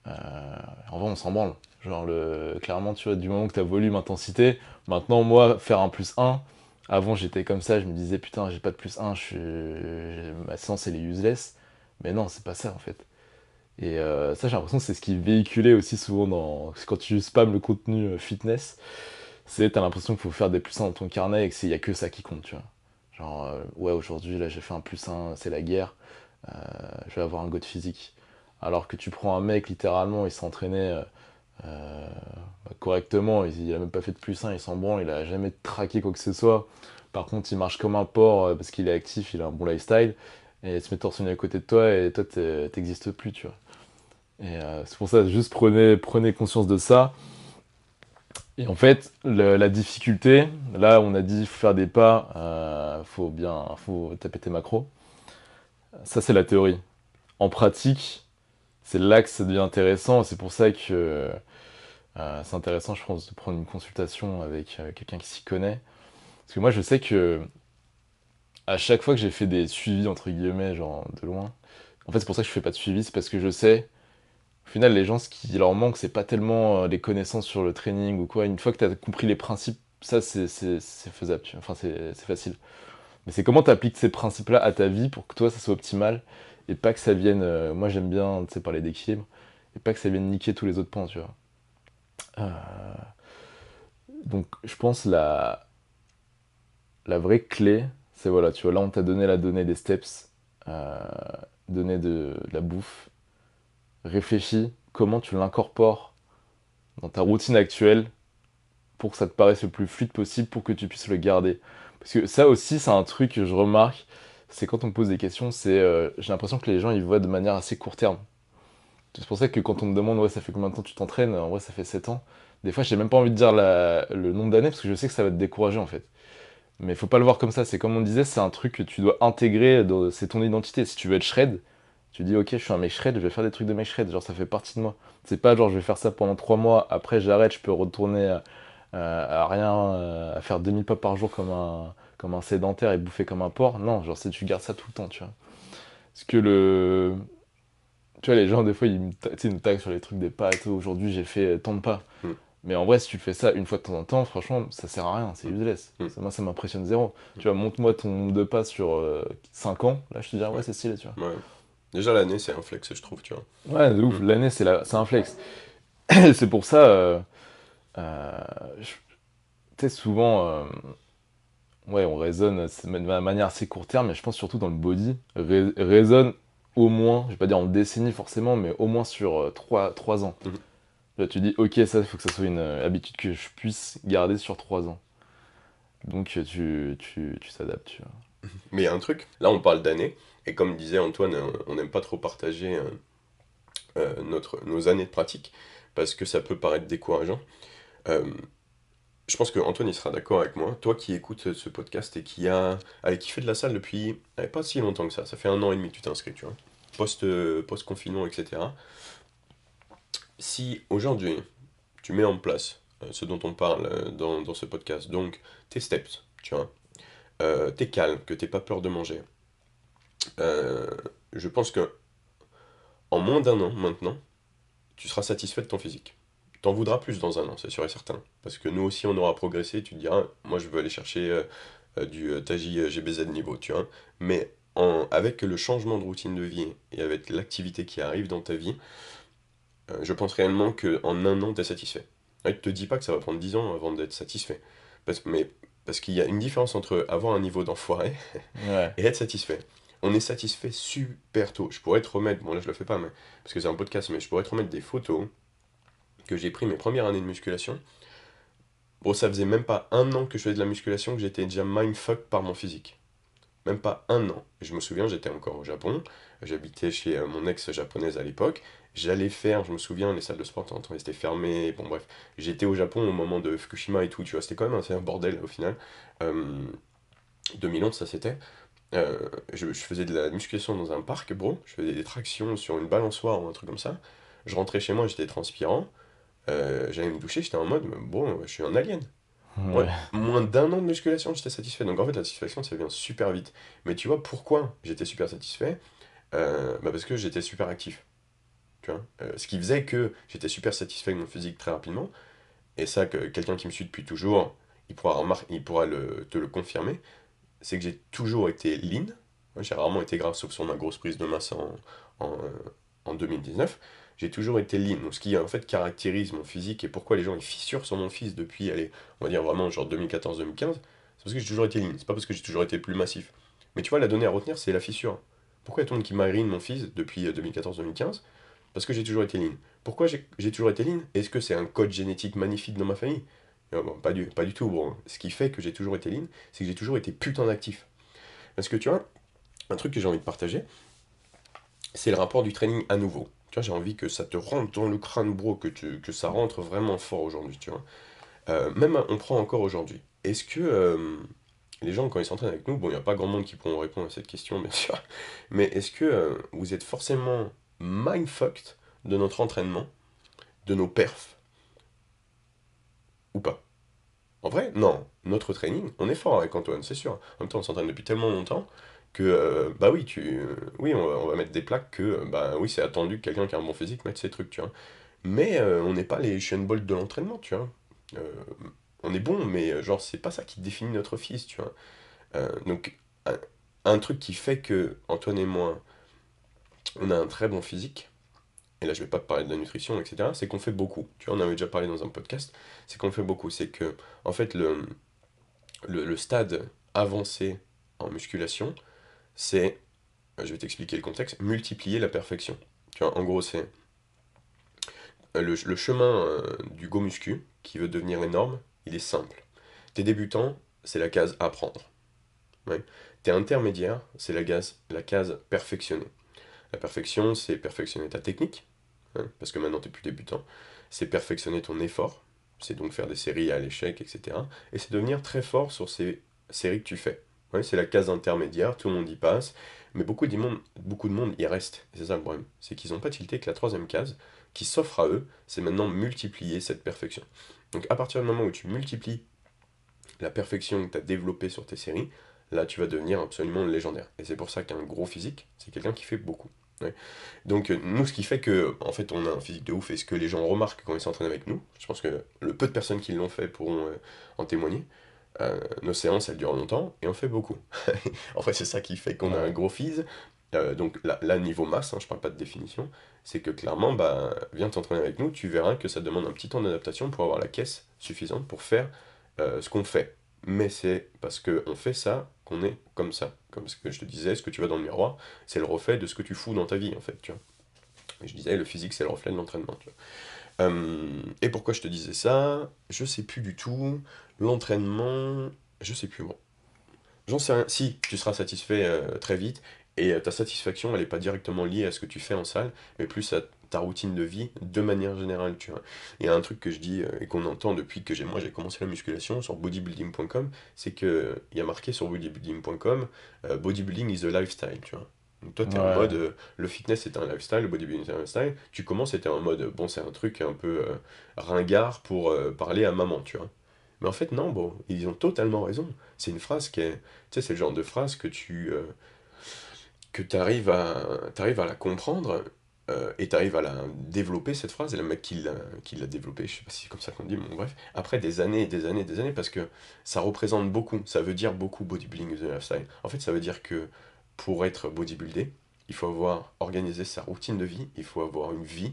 en vrai, on s'en branle. Genre, le, clairement, tu vois, du moment que tu as volume, intensité, maintenant, moi, faire un plus 1, avant, j'étais comme ça, je me disais, putain, j'ai pas de plus 1, je suis... ma séance, elle est useless. Mais non, c'est pas ça, en fait. Et euh, ça, j'ai l'impression que c'est ce qui est véhiculé aussi souvent dans... quand tu spams le contenu euh, fitness. C'est, t'as l'impression qu'il faut faire des plus 1 dans ton carnet et qu'il n'y a que ça qui compte, tu vois. Genre, euh, ouais, aujourd'hui, là, j'ai fait un plus 1, c'est la guerre, je vais avoir un god physique. Alors que tu prends un mec, littéralement, il s'entraînait euh, bah, correctement. Il, a même pas fait de plus 1, il s'en branle, il a jamais traqué quoi que ce soit. Par contre, il marche comme un porc euh, parce qu'il est actif, il a un bon lifestyle. Et il se met torse à côté de toi et toi, t'existes plus, tu vois. Et euh, c'est pour ça, juste prenez, prenez conscience de ça. Et en fait, la difficulté, là, on a dit, il faut faire des pas, il faut bien, faut taper tes macros. Ça, c'est la théorie. En pratique, c'est là que ça devient intéressant. C'est pour ça que euh, c'est intéressant, je pense, de prendre une consultation avec euh, quelqu'un qui s'y connaît. Parce que moi, je sais que à chaque fois que j'ai fait des suivis, entre guillemets, genre de loin, en fait, c'est pour ça que je fais pas de suivi, c'est parce que je sais, au final, les gens, ce qui leur manque, c'est pas tellement euh, les connaissances sur le training ou quoi. Une fois que tu as compris les principes, ça, c'est faisable, enfin, c'est facile. Mais c'est comment tu appliques ces principes-là à ta vie pour que toi, ça soit optimal? Et pas que ça vienne. Euh, moi, j'aime bien, parler d'équilibre, et pas que ça vienne niquer tous les autres points, tu vois. Euh, donc, je pense la, la vraie clé, c'est voilà, tu vois, là, on t'a donné la donnée des steps, euh, donnée de, la bouffe. Réfléchis comment tu l'incorpores dans ta routine actuelle pour que ça te paraisse le plus fluide possible pour que tu puisses le garder. Parce que ça aussi, c'est un truc que je remarque c'est quand on me pose des questions, c'est euh, j'ai l'impression que les gens ils voient de manière assez court terme. C'est pour ça que quand on me demande ouais ça fait combien de temps tu t'entraînes, en vrai ça fait 7 ans. Des fois j'ai même pas envie de dire le nombre d'années parce que je sais que ça va te décourager en fait. Mais faut pas le voir comme ça, c'est comme on disait, c'est un truc que tu dois intégrer, c'est ton identité. Si tu veux être shred, tu dis ok je suis un mec shred, je vais faire des trucs de mec shred, genre ça fait partie de moi. C'est pas genre je vais faire ça pendant 3 mois, après j'arrête, je peux retourner à, à rien, à faire 2000 pas par jour comme un, comme un sédentaire et bouffer comme un porc. Non, genre, c'est tu gardes ça tout le temps, tu vois. Parce que le. Tu vois, les gens, des fois, ils me, taguent sur les trucs des pas et tout. Aujourd'hui, j'ai fait tant de pas. Hmm. Mais en vrai, si tu fais ça une fois de temps en temps, franchement, ça sert à rien, c'est hmm. useless. Mm. moi, ça m'impressionne zéro. Tu vois, montre-moi ton nombre de pas sur 5 euh, ans. Là, je te dirais, ouais, c'est stylé, tu vois. Déjà, l'année, c'est un flex, je trouve, tu vois. Ouais, de ouf. L'année, c'est la... un flex. (coughs) c'est pour ça. Euh, euh, tu sais, souvent ouais, on raisonne de manière assez court terme, mais je pense surtout dans le body, raisonne au moins, je vais pas dire en décennie forcément, mais au moins sur 3, euh, ans. Mhm. Là, tu dis, ok, ça, il faut que ça soit une euh, habitude que je puisse garder sur 3 ans. Donc, euh, tu, tu, tu s'adaptes, tu vois. (laughs) Mais il y a un truc, là, on parle d'années, et comme disait Antoine, on n'aime pas trop partager notre, nos années de pratique, parce que ça peut paraître décourageant je pense que Antoine il sera d'accord avec moi. Toi qui écoutes ce podcast et qui a allez, qui fait de la salle depuis pas si longtemps que ça, ça fait un an et demi que tu t'es inscrit, tu vois. Post, post confinement, etc. Si aujourd'hui tu mets en place euh, ce dont on parle euh, dans, dans, ce podcast, donc tes steps, tu vois, euh, t'es calme, que t'es pas peur de manger, je pense que en moins d'un an maintenant, tu seras satisfait de ton physique. T'en voudras plus dans un an, c'est sûr et certain. Parce que nous aussi, on aura progressé. Tu te diras, moi, je veux aller chercher euh, euh, du euh, Taji GBZ niveau, tu vois. Mais en, avec le changement de routine de vie et avec l'activité qui arrive dans ta vie, je pense réellement qu'en un an, tu es satisfait. ne te dis pas que ça va prendre 10 ans avant d'être satisfait. Parce, mais, parce qu'il y a une différence entre avoir un niveau d'enfoiré (laughs) et être satisfait on est satisfait super tôt. Je pourrais te remettre, bon là je le fais pas, mais, parce que c'est un podcast, mais je pourrais te remettre des photos que j'ai pris mes premières années de musculation. Bon, ça faisait même pas un an que je faisais de la musculation que j'étais déjà mindfuck par mon physique. Même pas un an. Je me souviens, j'étais encore au Japon. J'habitais chez euh, mon ex japonaise à l'époque. J'allais faire, je me souviens, les salles de sport, en temps, étaient fermées. Bon, bref. J'étais au Japon au moment de Fukushima et tout, tu vois. C'était quand même un bordel au final. Euh, 2011, ça c'était. Euh, je, je, faisais de la musculation dans un parc, bro. Je faisais des tractions sur une balançoire ou un truc comme ça. Je rentrais chez moi, j'étais transpirant. Euh, j'allais me doucher, j'étais en mode, bon, je suis un alien. Ouais. Moins d'un an de musculation, j'étais satisfait. Donc en fait, la satisfaction, ça vient super vite. Mais tu vois, pourquoi j'étais super satisfait? Euh, bah parce que j'étais super actif. Tu vois? Euh, ce qui faisait que j'étais super satisfait de mon physique très rapidement. Et ça, que quelqu'un qui me suit depuis toujours, il pourra, remar- il pourra le- te le confirmer. C'est que j'ai toujours été lean. J'ai rarement été gras, sauf sur ma grosse prise de masse en, en, en 2019. J'ai toujours été lean. Donc, ce qui en fait caractérise mon physique et pourquoi les gens ils fissurent sur mon fils depuis, allez, on va dire vraiment genre 2014-2015, c'est parce que j'ai toujours été lean. C'est pas parce que j'ai toujours été plus massif. Mais tu vois, la donnée à retenir, c'est la fissure. Pourquoi il y a tout le monde qui marine mon fils depuis euh, 2014-2015? Parce que j'ai toujours été lean. Pourquoi j'ai toujours été lean? Est-ce que c'est un code génétique magnifique dans ma famille? Euh, bon, pas du, pas du tout. Bon. Ce qui fait que j'ai toujours été lean, c'est que j'ai toujours été putain d'actif. Parce que tu vois, un truc que j'ai envie de partager, c'est le rapport du training à nouveau. J'ai envie que ça te rentre dans le crâne, bro, que, que ça rentre vraiment fort aujourd'hui, tu vois. Euh, même on prend encore aujourd'hui. Est-ce que euh, les gens, quand ils s'entraînent avec nous, bon, il n'y a pas grand monde qui pourront répondre à cette question, bien sûr, (laughs) mais est-ce que euh, vous êtes forcément mindfucked de notre entraînement, de nos perfs, ou pas? En vrai, non. Notre training, on est fort avec Antoine, c'est sûr. En même temps, on s'entraîne depuis tellement longtemps que, euh, bah oui, tu, oui, on va, mettre des plaques que, euh, bah oui, c'est attendu que quelqu'un qui a un bon physique mette ces trucs, tu vois. Mais euh, on n'est pas les Usain Bolt de l'entraînement, tu vois. On est bon, mais genre, c'est pas ça qui définit notre fils, tu vois. Donc, un, truc qui fait que Antoine et moi, on a un très bon physique, et là je vais pas parler de la nutrition, etc., c'est qu'on fait beaucoup. Tu vois, on avait déjà parlé dans un podcast, c'est qu'on fait beaucoup. C'est que, en fait, le, le stade avancé en musculation, c'est, je vais t'expliquer le contexte, multiplier la perfection. Tu vois, en gros, c'est euh, le, chemin euh, du go muscu qui veut devenir énorme, il est simple. T'es débutant, c'est la case apprendre. T'es intermédiaire, c'est la case, la perfectionner. La perfection, c'est perfectionner ta technique, hein, parce que maintenant t'es plus débutant. C'est perfectionner ton effort, c'est donc faire des séries à l'échec, etc. Et c'est devenir très fort sur ces séries que tu fais. Ouais, c'est la case intermédiaire, tout le monde y passe, mais beaucoup de monde, beaucoup de monde y reste. C'est ça le problème, c'est qu'ils n'ont pas tilté que la troisième case, qui s'offre à eux, c'est maintenant multiplier cette perfection. Donc à partir du moment où tu multiplies la perfection que tu as développée sur tes séries, là tu vas devenir absolument légendaire. Et c'est pour ça qu'un gros physique, c'est quelqu'un qui fait beaucoup. Donc euh, nous, ce qui fait que, en fait, on a un physique de ouf et ce que les gens remarquent quand ils s'entraînent avec nous, je pense que le peu de personnes qui l'ont fait pourront euh, en témoigner. Euh, nos séances, elles durent longtemps et on fait beaucoup. (laughs) En fait, c'est ça qui fait qu'on a un gros phys. Euh, donc là, niveau masse, hein, je parle pas de définition, c'est que clairement, bah, viens t'entraîner avec nous, tu verras que ça demande un petit temps d'adaptation pour avoir la caisse suffisante pour faire euh, ce qu'on fait. Mais c'est parce qu'on fait ça qu'on est comme ça. Comme ce que je te disais, ce que tu vois dans le miroir, c'est le reflet de ce que tu fous dans ta vie, en fait, tu vois. Je disais, le physique, c'est le reflet de l'entraînement. Euh, et pourquoi je te disais ça? Je sais plus du tout. L'entraînement, je sais plus. J'en sais rien. Si, tu seras satisfait euh, très vite et euh, ta satisfaction, elle n'est pas directement liée à ce que tu fais en salle, mais plus à ta routine de vie de manière générale, tu vois. Il y a un truc que je dis et qu'on entend depuis que j'ai moi j'ai commencé la musculation sur bodybuilding.com, c'est que il y a marqué sur bodybuilding.com bodybuilding is a lifestyle, tu vois. Donc toi, tu es en mode euh, le fitness c'est un lifestyle, le bodybuilding c'est un lifestyle. Tu commences es en mode bon, c'est un truc un peu euh, ringard pour euh, parler à maman, tu vois. Mais en fait, non, bon, ils ont totalement raison. C'est une phrase qui est. Tu sais, c'est le genre de phrase que tu. que tu arrives à, t'arrives à la comprendre euh, et tu arrives à la développer, cette phrase. Et le mec qui l'a qui l'a développée, je sais pas si c'est comme ça qu'on dit, mais bon, bref. Après des années et des années et des années, parce que ça représente beaucoup. Ça veut dire beaucoup bodybuilding the lifestyle. En fait, ça veut dire que pour être bodybuildé, il faut avoir organisé sa routine de vie, il faut avoir une vie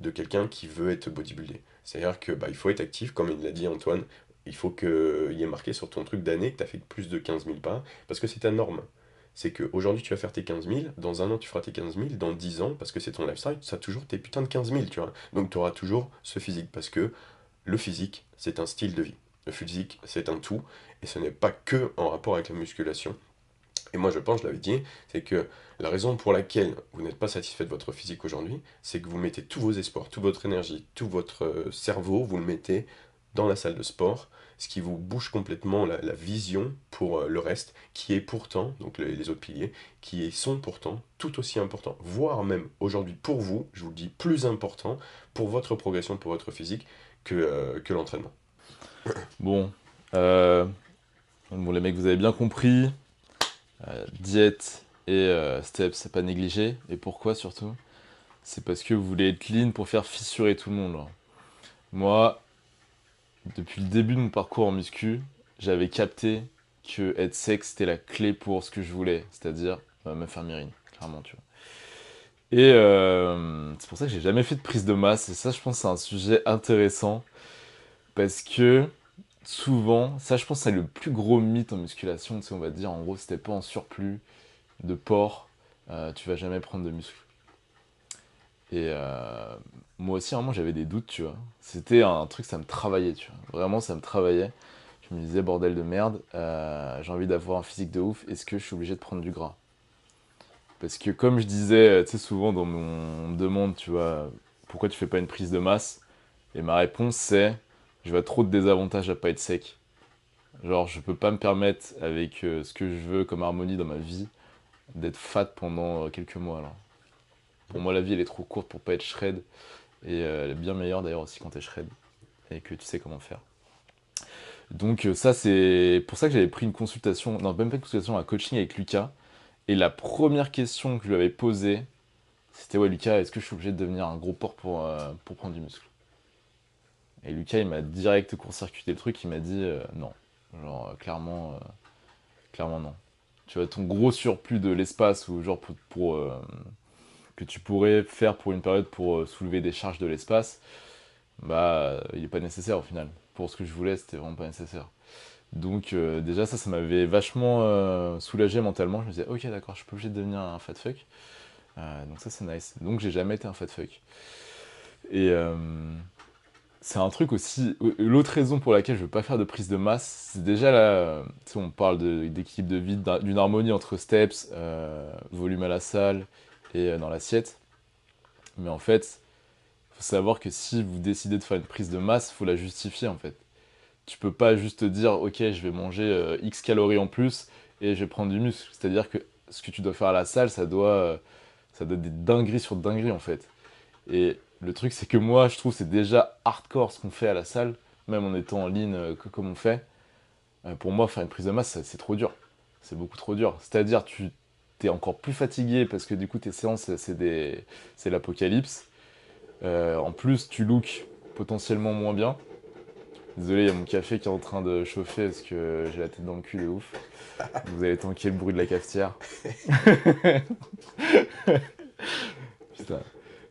de quelqu'un qui veut être bodybuildé. C'est-à-dire que bah, il faut être actif, comme il l'a dit Antoine, il faut qu'il y ait marqué sur ton truc d'année que tu as fait plus de 15 000 pas, parce que c'est ta norme. C'est qu'aujourd'hui tu vas faire tes 15 000, dans un an tu feras tes 15 000, dans 10 ans, parce que c'est ton lifestyle, tu as toujours tes putains de 15 000, tu vois. Donc tu auras toujours ce physique, parce que le physique, c'est un style de vie. Le physique, c'est un tout, et ce n'est pas que en rapport avec la musculation. Et moi je pense, je l'avais dit, c'est que la raison pour laquelle vous n'êtes pas satisfait de votre physique aujourd'hui, c'est que vous mettez tous vos espoirs, toute votre énergie, tout votre euh, cerveau, vous le mettez dans la salle de sport, ce qui vous bouge complètement la, vision pour euh, le reste, qui est pourtant, donc les, autres piliers, qui sont pourtant tout aussi importants, voire même aujourd'hui pour vous, je vous le dis, plus important pour votre progression, pour votre physique, que, euh, l'entraînement. Bon, euh, bon, les mecs, vous avez bien compris, diète et steps, c'est pas négligé, et pourquoi surtout? C'est parce que vous voulez être lean pour faire fissurer tout le monde. Moi, depuis le début de mon parcours en muscu, j'avais capté que être sec c'était la clé pour ce que je voulais, c'est-à-dire euh, me faire mirine, clairement. Et euh, c'est pour ça que j'ai jamais fait de prise de masse, et ça, je pense, c'est un sujet intéressant, parce que souvent, ça, je pense, c'est le plus gros mythe en musculation, tu on va dire, en gros, si t'es pas en surplus de porc, euh, tu vas jamais prendre de muscle. Et euh, moi aussi, vraiment, j'avais des doutes, tu vois. C'était un truc, ça me travaillait, tu vois. Vraiment, ça me travaillait. Je me disais, bordel de merde, euh, j'ai envie d'avoir un physique de ouf, est-ce que je suis obligé de prendre du gras? Parce que comme je disais, tu sais, souvent dans mon on me demande, tu vois, pourquoi tu fais pas une prise de masse? Et ma réponse, c'est, je vois trop de désavantages à pas être sec. Genre, je peux pas me permettre, avec euh, ce que je veux comme harmonie dans ma vie, d'être fat pendant quelques mois, là. Pour moi, la vie, elle est trop courte pour pas être shred. Et euh, elle est bien meilleure d'ailleurs aussi quand t'es shred. Et que tu sais comment faire. Donc euh, ça, c'est pour ça que j'avais pris une consultation, non, même pas une consultation, un coaching avec Lucas. Et la première question que je lui avais posée, c'était ouais Lucas, est-ce que je suis obligé de devenir un gros porc euh, pour prendre du muscle? Et Lucas, il m'a direct court-circuité le truc, il m'a dit non. Genre clairement, clairement non. Tu vois, ton gros surplus de l'espace ou genre pour que tu pourrais faire pour une période pour euh, soulever des charges de l'espace, bah il n'est pas nécessaire au final. Pour ce que je voulais, c'était vraiment pas nécessaire. Donc euh, déjà ça, ça m'avait vachement euh, soulagé mentalement. Je me disais ok d'accord, je peux obligé de devenir un fat fuck. donc ça c'est nice. Donc j'ai jamais été un fat fuck. Et c'est un truc aussi. L'autre raison pour laquelle je veux pas faire de prise de masse, c'est déjà là. Tu sais, on parle d'équilibre de, vie, d'une harmonie entre steps, volume à la salle et euh, dans l'assiette. Mais en fait, il faut savoir que si vous décidez de faire une prise de masse, il faut la justifier en fait. Tu peux pas juste dire ok je vais manger euh, X calories en plus et je vais prendre du muscle. C'est-à-dire que ce que tu dois faire à la salle, ça doit, euh, ça doit être des dingueries sur dingueries en fait. Et le truc c'est que moi je trouve c'est déjà hardcore ce qu'on fait à la salle, même en étant en ligne comme on fait. pour moi faire une prise de masse c'est trop dur. C'est beaucoup trop dur. C'est-à-dire tu t'es encore plus fatigué parce que du coup tes séances c'est des l'apocalypse. Euh, en plus tu looks potentiellement moins bien. Désolé, il y a mon café qui est en train de chauffer parce que j'ai la tête dans le cul de ouf. Vous allez tanker le bruit de la cafetière. (laughs)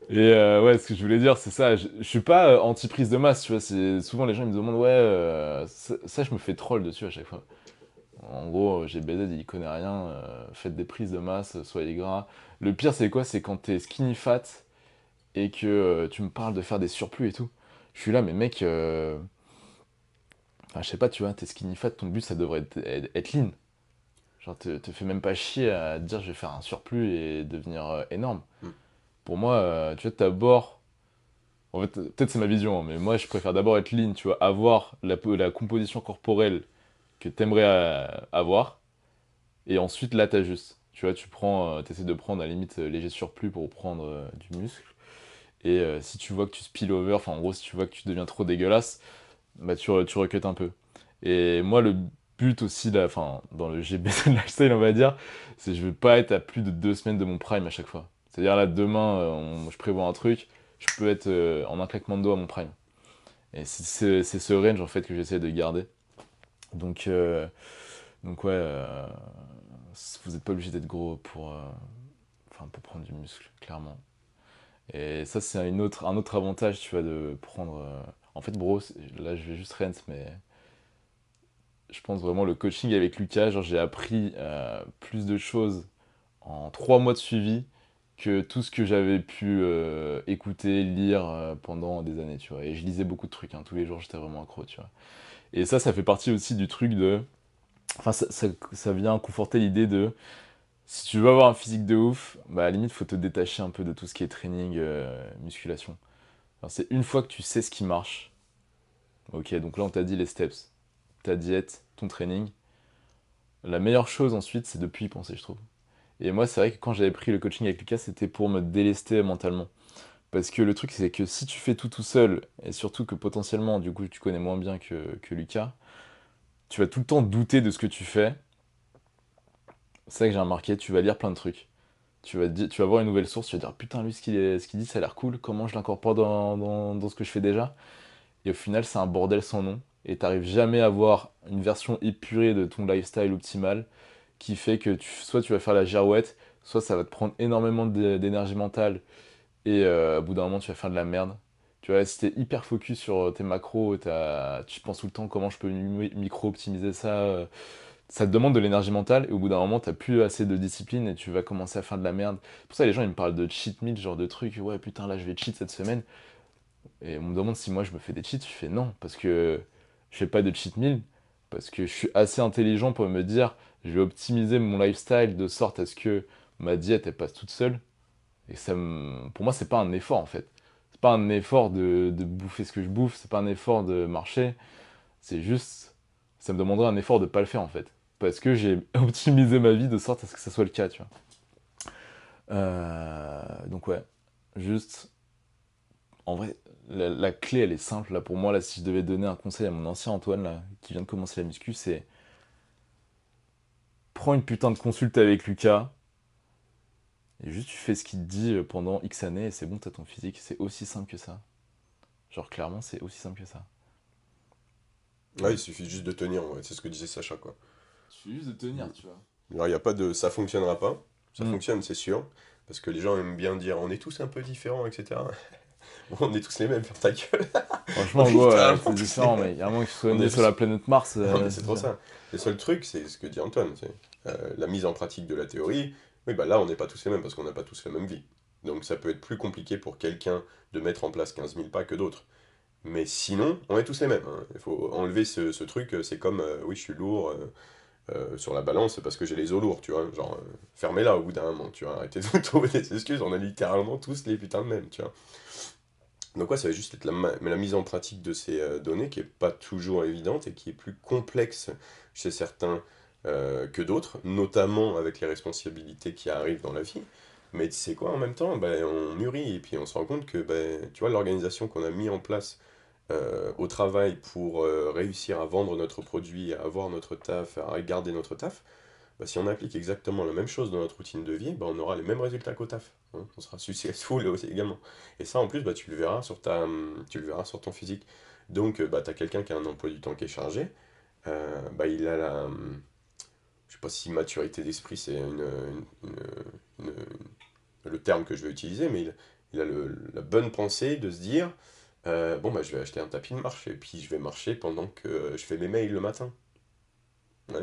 Et euh, ouais, ce que je voulais dire, c'est ça. Je, suis pas euh, anti-prise de masse, tu vois. Souvent les gens ils me demandent, ouais, ça, je me fais troll dessus à chaque fois. En gros, GBZ, il connaît rien, euh, faites des prises de masse, soyez gras. Le pire, c'est quoi? C'est quand t'es skinny fat et que euh, tu me parles de faire des surplus et tout. Je suis là, mais mec, euh, je sais pas, tu vois, t'es skinny fat, ton but, ça devrait être, lean. Genre, te, te fais même pas chier à te dire je vais faire un surplus et devenir énorme. Mm. Pour moi, tu vois, d'abord. En fait, peut-être c'est ma vision, hein, mais moi, je préfère d'abord être lean, tu vois, avoir la, composition corporelle que tu aimerais euh, avoir. Et ensuite, là, tu ajustes. Tu vois, tu prends, euh, essaies de prendre à la limite euh, léger surplus pour prendre du muscle. Et si tu vois que tu spill over, enfin en gros, si tu vois que tu deviens trop dégueulasse, bah tu, tu un peu. Et moi, le but aussi, enfin, dans le GBC (laughs) lifestyle, on va dire, c'est je veux pas être à plus de deux semaines de mon prime à chaque fois. C'est-à-dire là, demain, je prévois un truc, je peux être en un claquement de doigts à mon prime. Et c'est ce range en fait que j'essaie de garder. Donc, euh, donc ouais, euh, vous n'êtes pas obligé d'être gros pour, euh, pour prendre du muscle, clairement. Et ça, c'est autre, un autre avantage, tu vois, de prendre. En fait, bro, là, je vais juste rent, mais je pense vraiment le coaching avec Lucas, genre, j'ai appris plus de choses en trois mois de suivi que tout ce que j'avais pu écouter, lire pendant des années, tu vois. Et je lisais beaucoup de trucs, hein. tous les jours, j'étais vraiment accro, tu vois. Et ça, ça fait partie aussi du truc de. Enfin, ça, vient conforter l'idée de. Si tu veux avoir un physique de ouf, bah à la limite, faut te détacher un peu de tout ce qui est training, euh, musculation. C'est une fois que tu sais ce qui marche, Ok, donc là on t'a dit les steps, ta diète, ton training. La meilleure chose ensuite, c'est de plus y penser, je trouve. Et moi, c'est vrai que quand j'avais pris le coaching avec Lucas, c'était pour me délester mentalement. Parce que le truc, c'est que si tu fais tout tout seul, et surtout que potentiellement, du coup, tu connais moins bien que, Lucas, tu vas tout le temps douter de ce que tu fais. C'est ça que j'ai remarqué, tu vas lire plein de trucs. Tu vas, tu vas voir une nouvelle source, tu vas dire putain, lui, ce qu'il dit, ça a l'air cool, comment je l'incorpore dans, dans, dans, ce que je fais déjà? Et au final, c'est un bordel sans nom. Et t'arrives jamais à avoir une version épurée de ton lifestyle optimal qui fait que tu, soit tu vas faire la girouette, soit ça va te prendre énormément d'énergie mentale et euh, au bout d'un moment tu vas faire de la merde. Tu vois, si t'es hyper focus sur tes macros, tu penses tout le temps comment je peux micro-optimiser ça, euh, ça te demande de l'énergie mentale et au bout d'un moment t'as plus assez de discipline et tu vas commencer à faire de la merde. Pour ça les gens ils me parlent de cheat meal, genre de trucs, ouais putain là je vais cheat cette semaine. Et on me demande si moi je me fais des cheats, je fais non, parce que je fais pas de cheat meal, parce que je suis assez intelligent pour me dire je vais optimiser mon lifestyle de sorte à ce que ma diète passe toute seule. Et ça pour moi, c'est pas un effort en fait. C'est pas un effort de, bouffer ce que je bouffe, c'est pas un effort de marcher. C'est juste, ça me demanderait un effort de pas le faire en fait. Parce que j'ai (laughs) optimisé ma vie de sorte à ce que ça soit le cas, tu vois. Euh, donc ouais, juste, en vrai, la, la, clé elle est simple là pour moi là. Si je devais donner un conseil à mon ancien Antoine là, qui vient de commencer la muscu, c'est prends une putain de consulte avec Lucas. Et juste tu fais ce qu'il te dit euh, pendant X années et c'est bon, t'as ton physique. C'est aussi simple que ça. Genre clairement, c'est aussi simple que ça. Ouais, il suffit juste de tenir, c'est ce que disait Sacha quoi. Il suffit juste de tenir, tu vois. Alors il n'y a pas de ça fonctionnera pas. Ça mm. fonctionne, c'est sûr. Parce que les gens aiment bien dire on est tous un peu différents, etc. (laughs) (laughs) on est tous les mêmes, faire ta gueule. Franchement, ouais, c'est différent, mais il y a un moment soit né sur la planète Mars. Euh, c'est trop ça. Le seul truc, c'est ce que dit Antoine, c'est euh, la mise en pratique de la théorie. Oui, bah là, on n'est pas tous les mêmes parce qu'on n'a pas tous la même vie. Donc ça peut être plus compliqué pour quelqu'un de mettre en place 15 000 pas que d'autres. Mais sinon, on est tous les mêmes. Hein. Il faut enlever ce, truc, c'est comme, euh, oui, je suis lourd sur la balance parce que j'ai les os lourds, tu vois. Genre, fermez-la au bout d'un moment, tu vois. Arrêtez de (laughs) trouver des excuses, on a littéralement tous les putains de mêmes, tu vois. Donc ouais, ça va juste être la, la mise en pratique de ces euh, données qui n'est pas toujours évidente et qui est plus complexe chez certains euh, que d'autres, notamment avec les responsabilités qui arrivent dans la vie. Mais tu sais quoi, en même temps, ben, on mûrit et puis on se rend compte que ben, tu vois l'organisation qu'on a mis en place euh, au travail pour réussir à vendre notre produit, à avoir notre taf, à garder notre taf, bah, si on applique exactement la même chose dans notre routine de vie, bah, on aura les mêmes résultats qu'au taf. Hein. On sera successful aussi également. Et ça, en plus, bah, tu, le verras sur ta, tu le verras sur ton physique. Donc, bah, tu as quelqu'un qui a un emploi du temps qui est chargé. Euh, bah, il a la. Je sais pas si maturité d'esprit, c'est une, le terme que je vais utiliser, mais il, a la bonne pensée de se dire euh, bon, bah, je vais acheter un tapis de marche et puis je vais marcher pendant que je fais mes mails le matin.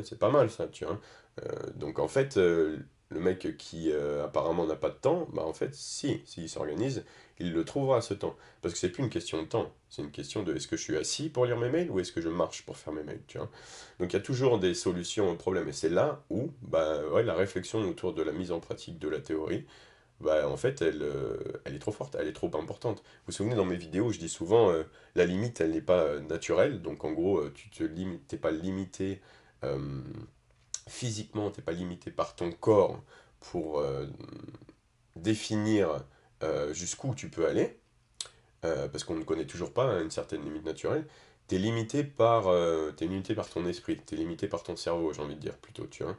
c'est pas mal ça, tu vois. Euh, donc en fait, euh, le mec qui euh, apparemment n'a pas de temps, bah en fait, si, s'il s'organise, il le trouvera ce temps. Parce que c'est plus une question de temps, c'est une question de est-ce que je suis assis pour lire mes mails ou est-ce que je marche pour faire mes mails, tu. Donc il y a toujours des solutions au problème. Et c'est là où bah, la réflexion autour de la mise en pratique de la théorie, bah, en fait, elle, elle est trop forte, elle est trop importante. Vous vous souvenez, dans mes vidéos, je dis souvent, la limite, elle n'est pas naturelle. Donc en gros, tu te limites, pas limité physiquement, tu n'es pas limité par ton corps pour euh, définir euh, jusqu'où tu peux aller, euh, parce qu'on ne connaît toujours pas une certaine limite naturelle, tu es limité par es limité par ton esprit, tu es limité par ton cerveau, j'ai envie de dire plutôt, tu vois.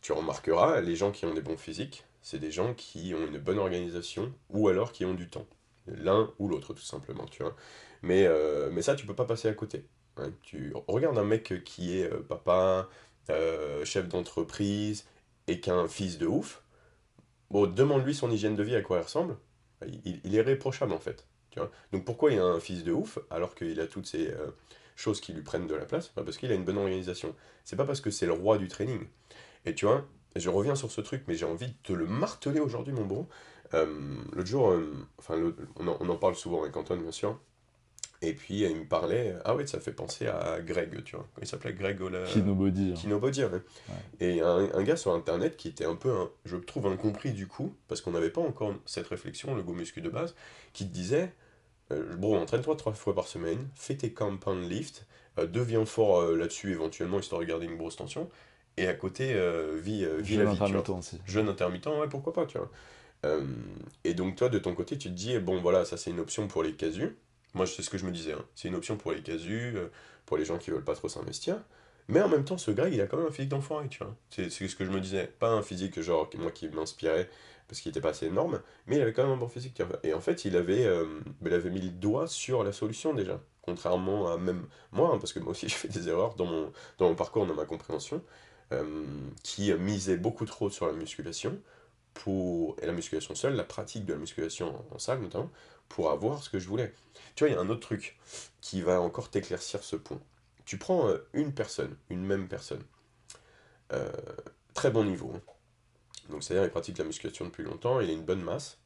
Tu remarqueras, les gens qui ont des bons physiques, c'est des gens qui ont une bonne organisation ou alors qui ont du temps. L'un ou l'autre, tout simplement, tu vois. Mais, mais ça, tu peux pas passer à côté. Hein. Tu regardes un mec qui est papa, euh, chef d'entreprise et qu'un fils de ouf, bon, demande-lui son hygiène de vie à quoi il ressemble, il, est réprochable en fait. Tu vois Donc pourquoi il a un fils de ouf alors qu'il a toutes ces euh, choses qui lui prennent de la place? Parce qu'il a une bonne organisation. C'est pas parce que c'est le roi du training. Et tu vois, je reviens sur ce truc, mais j'ai envie de te le marteler aujourd'hui, mon bro. Euh, l'autre jour, enfin, on en, on en, parle souvent avec Antoine, bien sûr. Et puis il me parlait, ah ouais, ça fait penser à Greg, tu vois. Il s'appelait? Greg Ola... Kinobody. Hein. Kinobody, ouais. Et un, gars sur internet qui était un peu, je trouve, incompris du coup, parce qu'on n'avait pas encore cette réflexion, le go muscu de base, qui te disait, Euh, bro, entraîne-toi trois fois par semaine, fais tes compound lifts, euh, deviens fort euh, là-dessus éventuellement, histoire de garder une grosse tension. Et à côté, euh, vis, euh, vis Jeûne la vie, intermittent aussi. Jeûne intermittent, ouais, pourquoi pas, tu vois. Et donc toi, de ton côté, tu te dis, bon voilà, ça c'est une option pour les casus. Moi, c'est ce que je me disais, hein. C'est une option pour les casus, euh, pour les gens qui veulent pas trop s'investir. Mais en même temps, ce gars, il a quand même un physique d'enfoiré, tu vois. C'est ce que je me disais. Pas un physique, genre, moi, qui m'inspirait, parce qu'il était pas assez énorme, mais il avait quand même un bon physique. Et en fait, il avait, euh, il mis le doigt sur la solution, déjà. Contrairement à même moi, hein, parce que moi aussi, (laughs) j'ai fait des erreurs dans mon, dans parcours, dans ma compréhension, euh, qui misait beaucoup trop sur la musculation, pour, et la musculation seule, la pratique de la musculation en, salle, notamment, pour avoir ce que je voulais. Tu vois, il y a un autre truc qui va encore t'éclaircir ce point. Tu prends euh, une personne, une même personne, euh, très bon niveau. hein. Donc, c'est-à-dire, il pratique la musculation depuis longtemps, il a une bonne masse.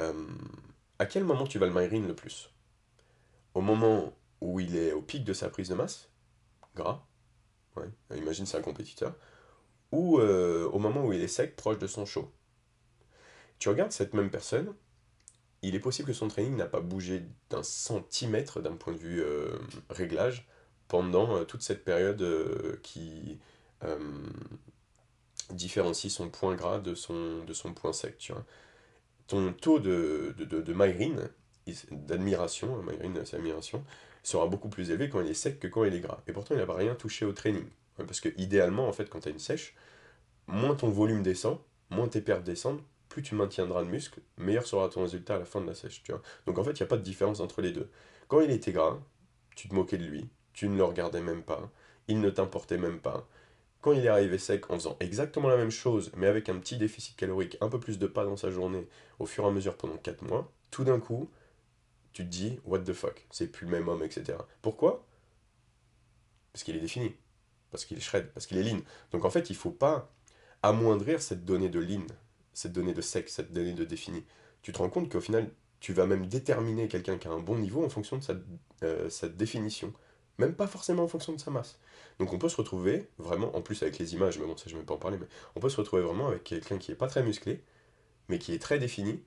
Euh, à quel moment tu vas le myrin le plus? Au moment où il est au pic de sa prise de masse, gras, ouais, imagine c'est un compétiteur, ou au moment où il est sec, proche de son chaud? Tu regardes cette même personne, il est possible que son training n'a pas bougé d'un centimètre d'un point de vue euh, réglage pendant euh, toute cette période euh, qui différencie son point gras de son, de point sec, tu vois. Ton taux de, de, de, d'admiration, hein, sera beaucoup plus élevé quand il est sec que quand il est gras. Et pourtant, il n'a rien touché au training. Ouais, Parce que idéalement, en fait, quand tu as une sèche, moins ton volume descend, moins tes pertes descendent, plus tu maintiendras le muscle, meilleur sera ton résultat à la fin de la sèche. Donc en fait, il n'y a pas de différence entre les deux. Quand il était gras, tu te moquais de lui, tu ne le regardais même pas, il ne t'importait même pas. Quand il est arrivé sec en faisant exactement la même chose, mais avec un petit déficit calorique, un peu plus de pas dans sa journée, au fur et à mesure pendant 4 mois, tout d'un coup, tu te dis, what the fuck, c'est plus le même homme, etc. Pourquoi? Parce qu'il est défini, parce qu'il est shred, parce qu'il est lean. Donc en fait, il faut pas amoindrir cette donnée de lean, cette donnée de sec, cette donnée de défini. Tu te rends compte qu'au final, tu vas même déterminer quelqu'un qui a un bon niveau en fonction de sa, euh, définition. Même pas forcément en fonction de sa masse. Donc on peut se retrouver vraiment, en plus avec les images, mais bon, ça je ne vais pas en parler, mais on peut se retrouver vraiment avec quelqu'un qui est pas très musclé, mais qui est très défini.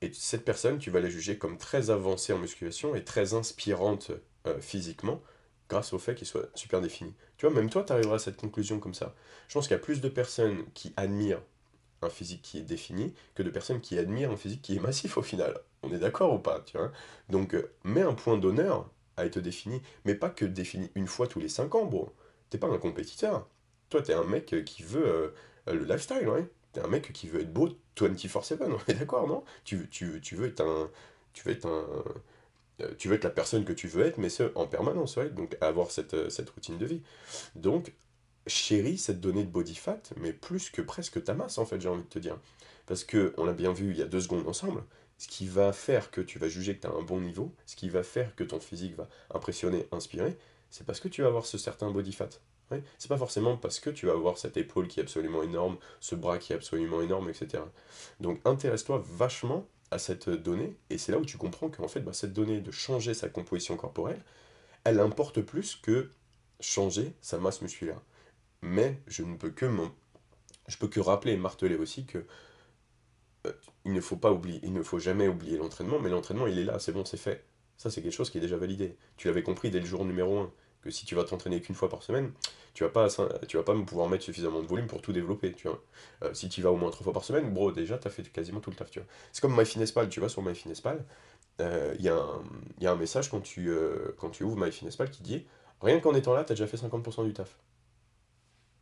Et cette personne, tu vas la juger comme très avancée en musculation et très inspirante euh, physiquement, grâce au fait qu'il soit super défini. Tu vois, même toi, tu arriveras à cette conclusion comme ça. Je pense qu'il y a plus de personnes qui admirent physique qui est défini que de personnes qui admirent un physique qui est massif au final. On est d'accord ou pas, tu vois? Donc, euh, mets un point d'honneur à être défini, mais pas que défini une fois tous les 5 ans, bro. T'es pas un compétiteur. Toi, t'es un mec euh, qui veut euh, le lifestyle, ouais. T'es un mec qui veut être beau 24/7, on est d'accord, non? Tu, tu, tu veux être un... Tu veux être Tu veux être la personne que tu veux être, mais ce, en permanence, ouais. Donc, avoir cette, cette routine de vie. Donc, chéris cette donnée de body fat, mais plus que presque ta masse, en fait, j'ai envie de te dire. Parce que, on l'a bien vu il y a deux secondes ensemble, ce qui va faire que tu vas juger que tu as un bon niveau, ce qui va faire que ton physique va impressionner, inspirer, c'est parce que tu vas avoir ce certain body fat. C'est pas forcément parce que tu vas avoir cette épaule qui est absolument énorme, ce bras qui est absolument énorme, etc. Donc intéresse-toi vachement à cette donnée, et c'est là où tu comprends qu'en fait, bah, cette donnée de changer sa composition corporelle, elle importe plus que changer sa masse musculaire. Mais je ne peux que je peux que rappeler et marteler aussi que euh, il ne faut pas oublier, il ne faut jamais oublier l'entraînement, mais l'entraînement il est là, c'est bon, c'est fait. Ça c'est quelque chose qui est déjà validé. Tu l'avais compris dès le jour numéro un que si tu vas t'entraîner qu'une fois par semaine, tu vas pas, tu vas pas pouvoir mettre suffisamment de volume pour tout développer, tu vois. Euh, si tu y vas au moins trois fois par semaine, bro, déjà t'as fait quasiment tout le taf, tu vois. C'est comme MyFitnessPal, tu vas sur MyFitnessPal, euh, il y, a un- il y a un message quand tu, euh, quand tu ouvres MyFitnessPal qui dit Rien qu'en étant là, t'as déjà fait 50% du taf.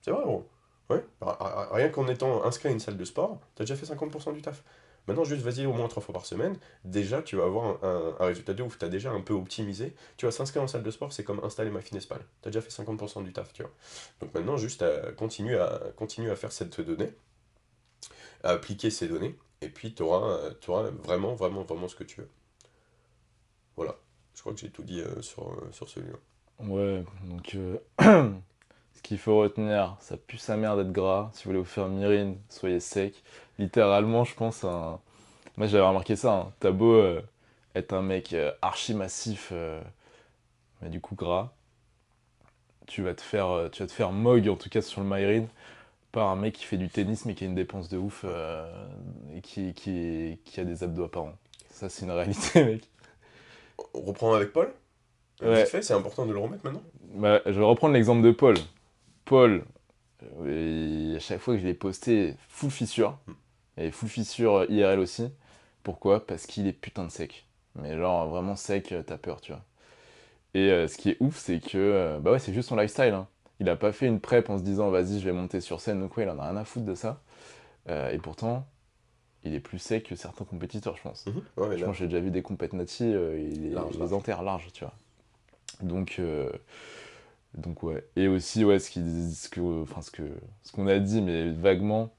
C'est vrai, gros. Ouais. Rien qu'en étant inscrit à une salle de sport, t'as déjà fait 50% du taf. Maintenant, juste vas-y au moins trois fois par semaine. Déjà, tu vas avoir un, un- résultat de ouf. T'as déjà un peu optimisé. Tu vas s'inscrire en salle de sport, c'est comme installer MyFitnessPal. T'as déjà fait 50% du taf, tu vois. Donc maintenant, juste euh, continue à, continue à faire cette donnée, à appliquer ces données, et puis tu auras, vraiment, vraiment, vraiment ce que tu veux. Voilà. Je crois que j'ai tout dit euh, sur, euh, sur celui-là. Ouais, donc euh, (clears throat) ce qu'il faut retenir, ça pue sa mère d'être gras. Si vous voulez vous faire mirine, soyez sec. Littéralement, je pense, un... moi j'avais remarqué ça, hein. T'as beau euh, être un mec euh, archi massif, euh, mais du coup gras, tu vas te faire, euh, tu vas te faire mog, en tout cas sur le myrine, par un mec qui fait du tennis mais qui a une dépense de ouf et qui, qui, qui a des abdos apparents. Ça, c'est une réalité, (laughs) mec. on reprend avec Paul Ouais. C'est important de le remettre maintenant Bah, je vais reprendre l'exemple de Paul. Paul, euh, à chaque fois que je l'ai posté, full fissure. Et full fissure euh, IRL aussi. Pourquoi? Parce qu'il est putain de sec. Mais genre vraiment sec, euh, t'as peur, tu vois. Et euh, ce qui est ouf, c'est que euh, bah ouais, c'est juste son lifestyle. hein. Il a pas fait une prep en se disant vas-y, je vais monter sur scène ou quoi, il en a rien à foutre de ça. Euh, et pourtant, il est plus sec que certains compétiteurs, je pense. Ouais, mais Je pense que j'ai déjà vu des euh, il, les- Large, large. les enterre large, tu vois. Donc, euh, donc ouais. Et aussi, ouais, ce qu'ils- ce que, enfin, ce que, ce qu'on a dit, mais vaguement,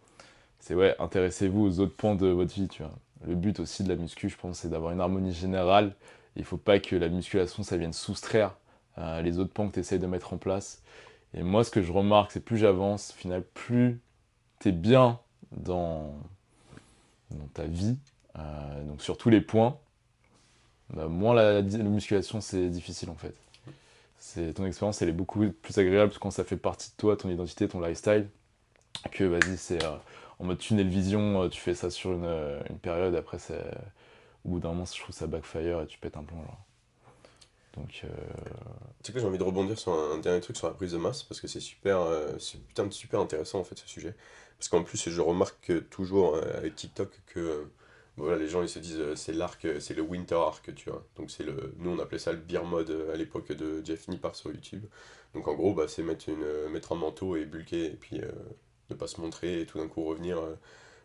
c'est ouais, intéressez-vous aux autres pans de votre vie, tu vois. Le but aussi de la muscu, je pense, c'est d'avoir une harmonie générale. Il faut pas que la musculation, ça vienne soustraire euh, les autres pans que tu essayes de mettre en place. Et moi, ce que je remarque, c'est plus j'avance, au final, plus t'es bien dans, dans ta vie, euh, donc sur tous les points, bah, moins la, la musculation c'est difficile en fait. C'est ton expérience elle est beaucoup plus agréable quand ça fait partie de toi, ton identité, ton lifestyle, que vas-y c'est euh, en mode tunnel vision, euh, tu fais ça sur une, euh, une période, après c'est au bout d'un moment je trouve ça backfire et tu pètes un plomb. Donc euh, Tu sais que j'ai envie de rebondir sur un dernier truc sur la prise de masse parce que c'est super, c'est putain super intéressant en fait ce sujet. Parce qu'en plus, je remarque que toujours avec TikTok que voilà, les gens ils se disent euh, c'est l'arc, euh, c'est le winter arc, tu vois. Donc c'est le, nous on appelait ça le beer mode euh, à l'époque de Jeff Nippard sur YouTube. Donc en gros, bah, c'est mettre, une, mettre un manteau et bulker et puis ne pas se montrer et tout d'un coup revenir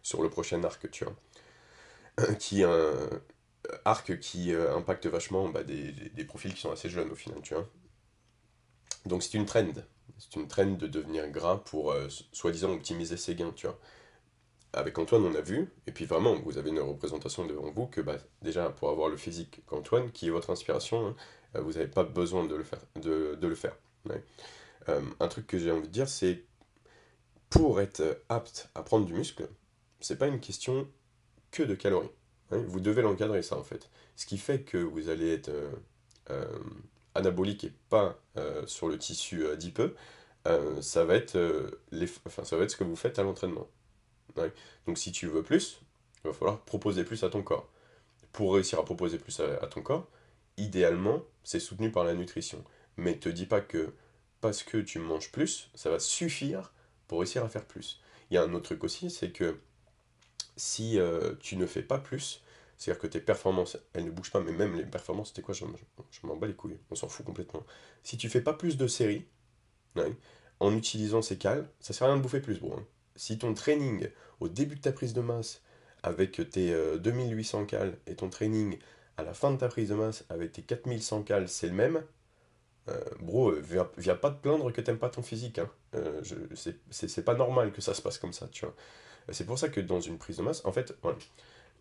sur le prochain arc, tu vois. (coughs) qui un arc qui impacte vachement bah, des, des- profils qui sont assez jeunes au final, tu vois. Donc c'est une trend. C'est une trend de devenir gras pour soi-disant optimiser ses gains, tu vois. Avec Antoine, on a vu, et puis vraiment, vous avez une représentation devant vous que bah, déjà pour avoir le physique qu'Antoine, qui est votre inspiration, hein, euh, vous n'avez pas besoin de le faire. Euh, un truc que j'ai envie de dire, c'est pour être apte à prendre du muscle, c'est pas une question que de calories. hein. Vous devez l'encadrer, ça en fait. Ce qui fait que vous allez être euh, anabolique et pas sur le tissu adipeux, ça, les, enfin, ça va être ce que vous faites à l'entraînement. Donc si tu veux plus, il va falloir proposer plus à ton corps. Pour réussir à proposer plus à, ton corps, idéalement, c'est soutenu par la nutrition. Mais te dis pas que parce que tu manges plus, ça va suffire pour réussir à faire plus. Il y a un autre truc aussi, c'est que si euh, tu ne fais pas plus, c'est-à-dire que tes performances, elles ne bougent pas, mais même les performances, c'était quoi Je, m'en bats les couilles, on s'en fout complètement. Si tu fais pas plus de séries, en utilisant ces cales, ça sert à rien de bouffer plus, bro. hein. Si ton training, au début de ta prise de masse, avec tes euh, 2800 cales, et ton training à la fin de ta prise de masse, avec tes 4100 cales, c'est le même, euh, bro, euh, viens, pas te plaindre que t'aimes pas ton physique. Hein. Euh, c'est- pas normal que ça se passe comme ça, tu vois. C'est pour ça que dans une prise de masse, en fait,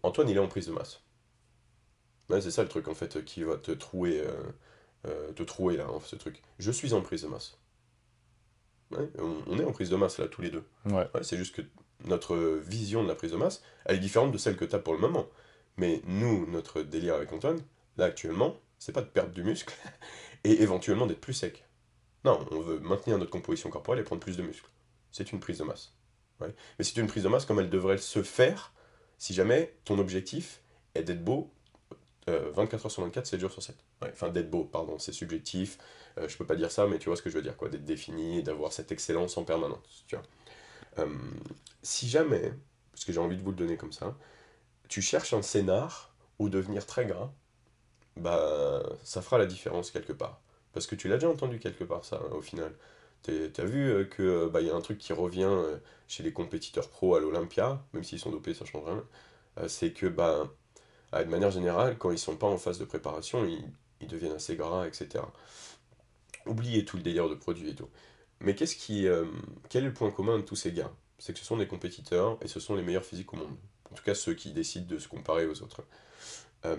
Antoine, il est en prise de masse. C'est ça le truc, en fait, qui va te trouer, euh, euh, te trouer, là, hein, ce truc. Je suis en prise de masse. Ouais, on, est en prise de masse, là, tous les deux. ouais. Ouais, c'est juste que notre vision de la prise de masse, elle est différente de celle que tu as pour le moment. Mais nous, notre délire avec Antoine, là, actuellement, c'est pas de perdre du muscle (laughs) et éventuellement d'être plus sec. Non, on veut maintenir notre composition corporelle et prendre plus de muscle. C'est une prise de masse. Mais c'est une prise de masse comme elle devrait se faire si jamais ton objectif est d'être beau euh, 24 heures sur 24, 7 jours sur 7. Ouais, enfin, d'être beau, pardon, c'est subjectif. Euh, je peux pas dire ça, mais tu vois ce que je veux dire, quoi. D'être défini et d'avoir cette excellence en permanence, tu vois. Euh, si jamais, parce que j'ai envie de vous le donner comme ça, tu cherches un scénar où devenir très gras, bah, ça fera la différence quelque part. Parce que tu l'as déjà entendu quelque part, ça, au final. T'as vu euh, que euh, bah, y a un truc qui revient euh, chez les compétiteurs pro à l'Olympia, même s'ils sont dopés, ça change rien. euh, c'est que, bah, ah, de manière générale, quand ils sont pas en phase de préparation, ils, deviennent assez gras, etc. Oubliez tout le délire de produits et tout. Mais qu'est-ce qui, euh, quel est le point commun de tous ces gars? C'est que ce sont des compétiteurs et ce sont les meilleurs physiques au monde. En tout cas, ceux qui décident de se comparer aux autres. Euh,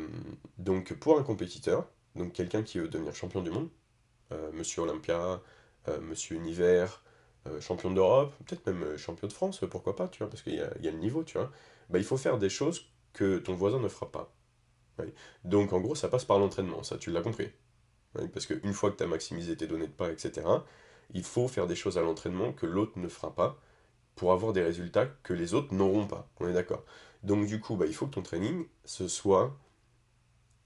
donc, pour un compétiteur, donc quelqu'un qui veut devenir champion du monde, euh, Monsieur Olympia, Monsieur Univers, champion d'Europe, peut-être même champion de France, pourquoi pas, tu vois, parce qu'il y y a le niveau, tu vois. Bah, il faut faire des choses que ton voisin ne fera pas. Donc, en gros, ça passe par l'entraînement, ça, tu l'as compris. Oui, parce qu'une fois que tu as maximisé tes données de pas, etc., il faut faire des choses à l'entraînement que l'autre ne fera pas pour avoir des résultats que les autres n'auront pas. On est d'accord. Donc, du coup, bah, il faut que ton training, ce soit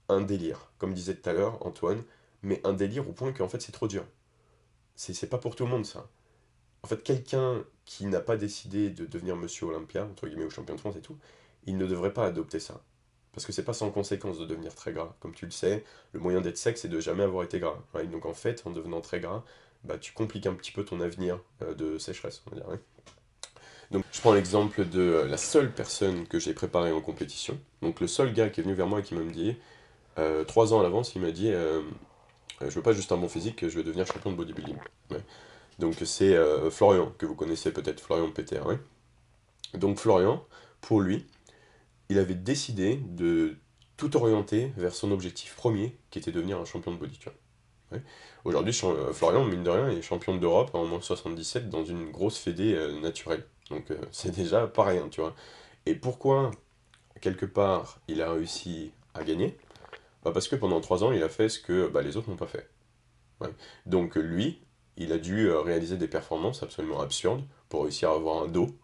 un délire, comme disait tout à l'heure Antoine, mais un délire au point qu'en fait c'est trop dur. C'est pas pour tout le monde ça. En fait, quelqu'un qui n'a pas décidé de devenir Monsieur Olympia, entre guillemets, ou champion de France et tout, il ne devrait pas adopter ça. Parce que c'est pas sans conséquence de devenir très gras. Comme tu le sais, le moyen d'être sec, c'est de jamais avoir été gras. Donc en fait, en devenant très gras, bah, tu compliques un petit peu ton avenir euh, de sécheresse, on va dire. Donc je prends l'exemple de euh, la seule personne que j'ai préparée en compétition. Donc le seul gars qui est venu vers moi et qui m'a dit, euh, trois ans à l'avance, il m'a dit, je veux pas juste un bon physique, je veux devenir champion de bodybuilding. Donc c'est Florian, que vous connaissez peut-être, Florian PTR. Donc Florian, pour lui, il avait décidé de tout orienter vers son objectif premier, qui était devenir un champion de body. Aujourd'hui, euh, Florian, mine de rien, est champion d'Europe en moins 77 dans une grosse fédé euh, naturelle. Donc euh, (laughs) c'est déjà pas rien, tu vois. Et pourquoi, quelque part, il a réussi à gagner? Bah Parce que pendant trois ans, il a fait ce que bah, les autres n'ont pas fait. Donc lui, il a dû réaliser des performances absolument absurdes pour réussir à avoir un dos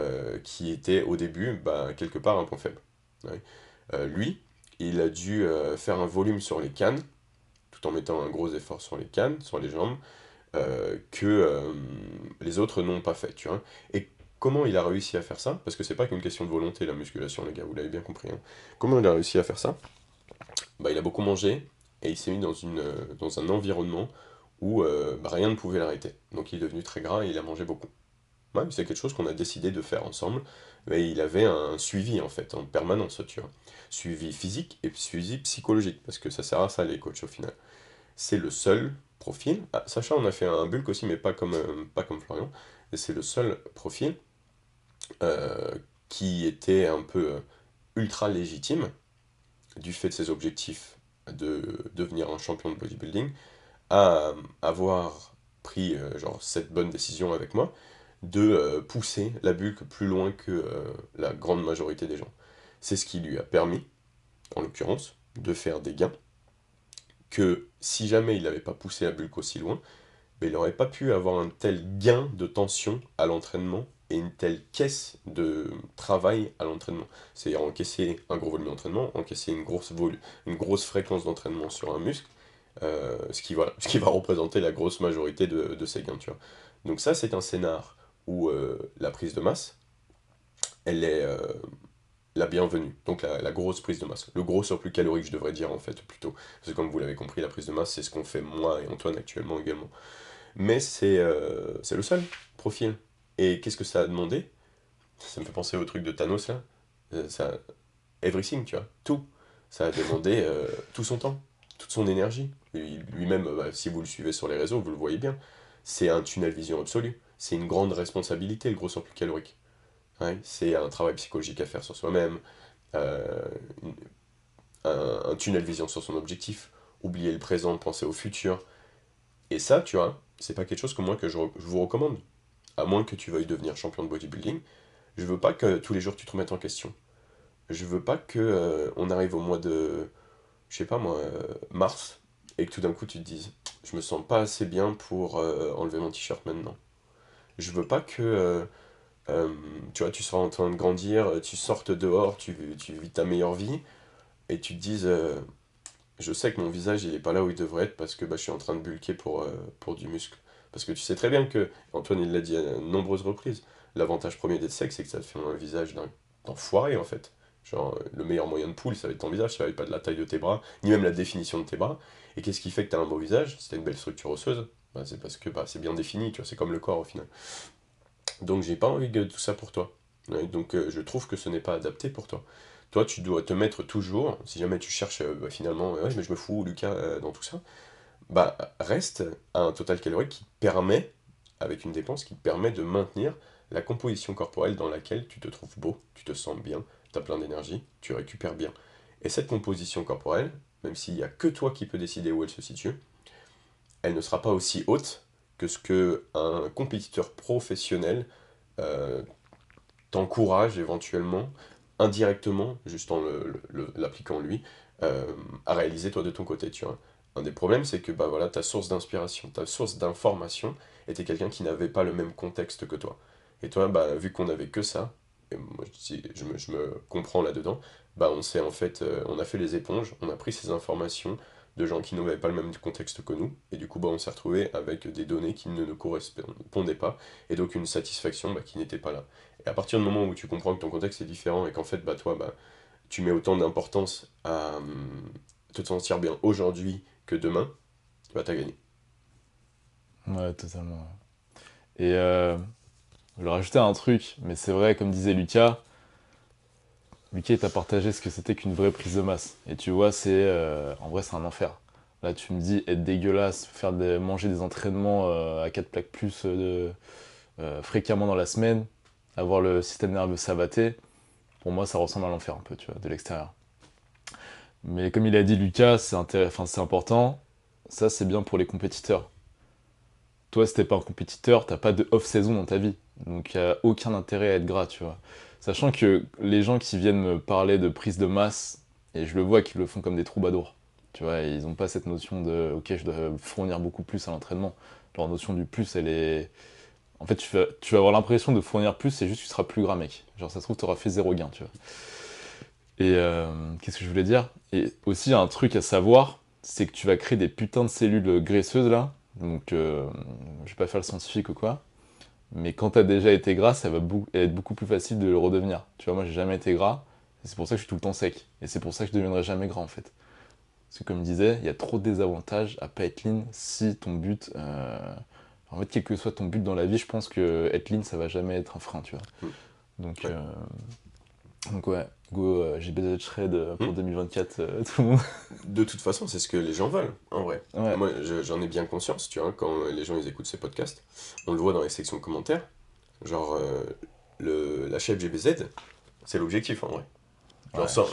euh, qui était au début bah, quelque part un point faible. Euh, lui, il a dû euh, faire un volume sur les cannes, tout en mettant un gros effort sur les cannes, sur les jambes, que les autres n'ont pas fait. Tu Et comment il a réussi à faire ça? Parce que c'est pas qu'une question de volonté, la musculation, les gars, vous l'avez bien compris. Hein. Comment il a réussi à faire ça? Bah, Il a beaucoup mangé et il s'est mis dans, une, dans un environnement où bah, rien ne pouvait l'arrêter. Donc il est devenu très gras et il a mangé beaucoup c'est quelque chose qu'on a décidé de faire ensemble. Mais il avait un suivi en fait, en permanence, tu vois. Suivi physique et suivi psychologique, parce que ça sert à ça les coachs au final. C'est le seul profil. Ah, Sacha, on a fait un bulk aussi, mais pas comme, euh, pas comme Florian. C'est le seul profil euh, qui était un peu euh, ultra légitime du fait de ses objectifs de devenir un champion de bodybuilding, à avoir pris genre cette bonne décision avec moi de euh, pousser la bulk plus loin que euh, la grande majorité des gens. C'est ce qui lui a permis, en l'occurrence, de faire des gains, que si jamais il n'avait pas poussé la bulk aussi loin, ben, il n'aurait pas pu avoir un tel gain de tension à l'entraînement et une telle caisse de travail à l'entraînement. C'est-à-dire encaisser un gros volume d'entraînement, encaisser une grosse, une grosse fréquence d'entraînement sur un muscle, euh, ce, qui, ce qui va représenter la grosse majorité de, de ces gains. Tu vois. Donc ça, c'est un scénar où euh, la prise de masse, elle est euh, la bienvenue. Donc la, grosse prise de masse. Le gros surplus calorique, je devrais dire en fait plutôt. Parce que comme vous l'avez compris, la prise de masse, c'est ce qu'on fait moi et Antoine actuellement également. Mais c'est euh, le seul profil. Et qu'est-ce que ça a demandé? Ça me fait penser au truc de Thanos là. Ça, everything, tu vois. Tout. Ça a demandé tout son temps, toute son énergie. Lui-même, bah, si vous le suivez sur les réseaux, vous le voyez bien. C'est un tunnel vision absolu c'est une grande responsabilité, le gros surplus calorique. c'est un travail psychologique à faire sur soi-même, euh, un, tunnel vision sur son objectif, oublier le présent, penser au futur. Et ça, tu vois, c'est pas quelque chose que moi que je, vous recommande. À moins que tu veuilles devenir champion de bodybuilding, je veux pas que tous les jours tu te remettes en question. Je veux pas que euh, on arrive au mois de, je sais pas moi, euh, mars, et que tout d'un coup tu te dises, je me sens pas assez bien pour enlever mon t-shirt maintenant. Je veux pas que euh, euh, tu vois, tu sois en train de grandir, tu sortes dehors, tu, vis ta meilleure vie, et tu te dises euh, je sais que mon visage il est pas là où il devrait être parce que bah, je suis en train de bulker pour, pour du muscle. Parce que tu sais très bien que, Antoine il l'a dit à nombreuses reprises, l'avantage premier d'être sec c'est que ça te fait un visage d'enfoiré en fait. Genre, le meilleur moyen de poule, ça va être ton visage, ça va être pas de la taille de tes bras, ni même la définition de tes bras. Et qu'est-ce qui fait que tu as un beau visage? C'est une belle structure osseuse. Bah, c'est parce que bah, c'est bien défini, tu vois, c'est comme le corps au final. Donc j'ai pas envie de tout ça pour toi. donc euh, je trouve que ce n'est pas adapté pour toi. Toi, tu dois te mettre toujours, si jamais tu cherches euh, bah, finalement, mais je me fous, Lucas, euh, dans tout ça, bah reste à un total calorique qui permet, avec une dépense qui permet de maintenir la composition corporelle dans laquelle tu te trouves beau, tu te sens bien, tu as plein d'énergie, tu récupères bien. Et cette composition corporelle, même s'il n'y a que toi qui peux décider où elle se situe, elle ne sera pas aussi haute que ce que un compétiteur professionnel euh, t'encourage éventuellement, indirectement, juste en l'appliquant lui, euh, à réaliser toi de ton côté, tu vois. Un des problèmes, c'est que bah, voilà, ta source d'inspiration, ta source d'information était quelqu'un qui n'avait pas le même contexte que toi. Et toi, bah, vu qu'on n'avait que ça, et moi je, me, comprends là-dedans, bah on en fait, euh, on a fait les éponges, on a pris ces informations de gens qui n'avaient pas le même contexte que nous, et du coup bah, on s'est retrouvé avec des données qui ne nous correspondaient pas, et donc une satisfaction bah, qui n'était pas là. Et à partir du moment où tu comprends que ton contexte est différent et qu'en fait bah, toi bah, tu mets autant d'importance à hum, te sentir bien aujourd'hui que demain, bah t'as gagné. Ouais, totalement. Et euh, je vais rajouter un truc, mais c'est vrai, comme disait Lucas, Lucas t'a partagé ce que c'était qu'une vraie prise de masse. Et tu vois, c'est euh, en vrai, c'est un enfer. Là, tu me dis être dégueulasse, faire manger des entraînements euh, à 4 plaques plus de, fréquemment dans la semaine, avoir le système nerveux sabaté, pour moi, ça ressemble à l'enfer un peu, tu vois, de l'extérieur. Mais comme il a dit Lucas, c'est important. Ça, c'est bien pour les compétiteurs. Toi, si t'es pas un compétiteur, t'as pas de off-saison dans ta vie. Donc, il a aucun intérêt à être gras, tu vois. Sachant que les gens qui viennent me parler de prise de masse, et je le vois qu'ils le font comme des troubadours. Tu vois, ils n'ont pas cette notion de ok, je dois fournir beaucoup plus à l'entraînement. Leur notion du plus, elle est. En fait, tu vas, avoir l'impression de fournir plus, c'est juste que tu seras plus gras, mec. Genre, ça se trouve, tu fait zéro gain, tu vois. Et euh, qu'est-ce que je voulais dire? Et aussi, un truc à savoir, c'est que tu vas créer des putains de cellules graisseuses là. Donc, euh, je vais pas faire le scientifique ou quoi. Mais quand tu as déjà été gras, ça va être beaucoup plus facile de le redevenir. Tu vois, moi, j'ai jamais été gras. C'est pour ça que je suis tout le temps sec. Et c'est pour ça que je ne deviendrai jamais gras en fait. Parce que comme je disais, il y a trop de désavantages à pas être lean si ton but. Euh, en fait, quel que soit ton but dans la vie, je pense que être lean, ça va jamais être un frein, tu vois. Mm. Donc, donc ouais, go euh, GBZ Shred euh, pour 2024, hmm. euh, (laughs) tout le monde. De toute façon, c'est ce que les gens veulent, en vrai. Moi, j'en ai bien conscience, tu vois, quand les gens ils écoutent ces podcasts, on le voit dans les sections de commentaires. Genre, le, la chef GBZ, c'est l'objectif, en vrai. Genre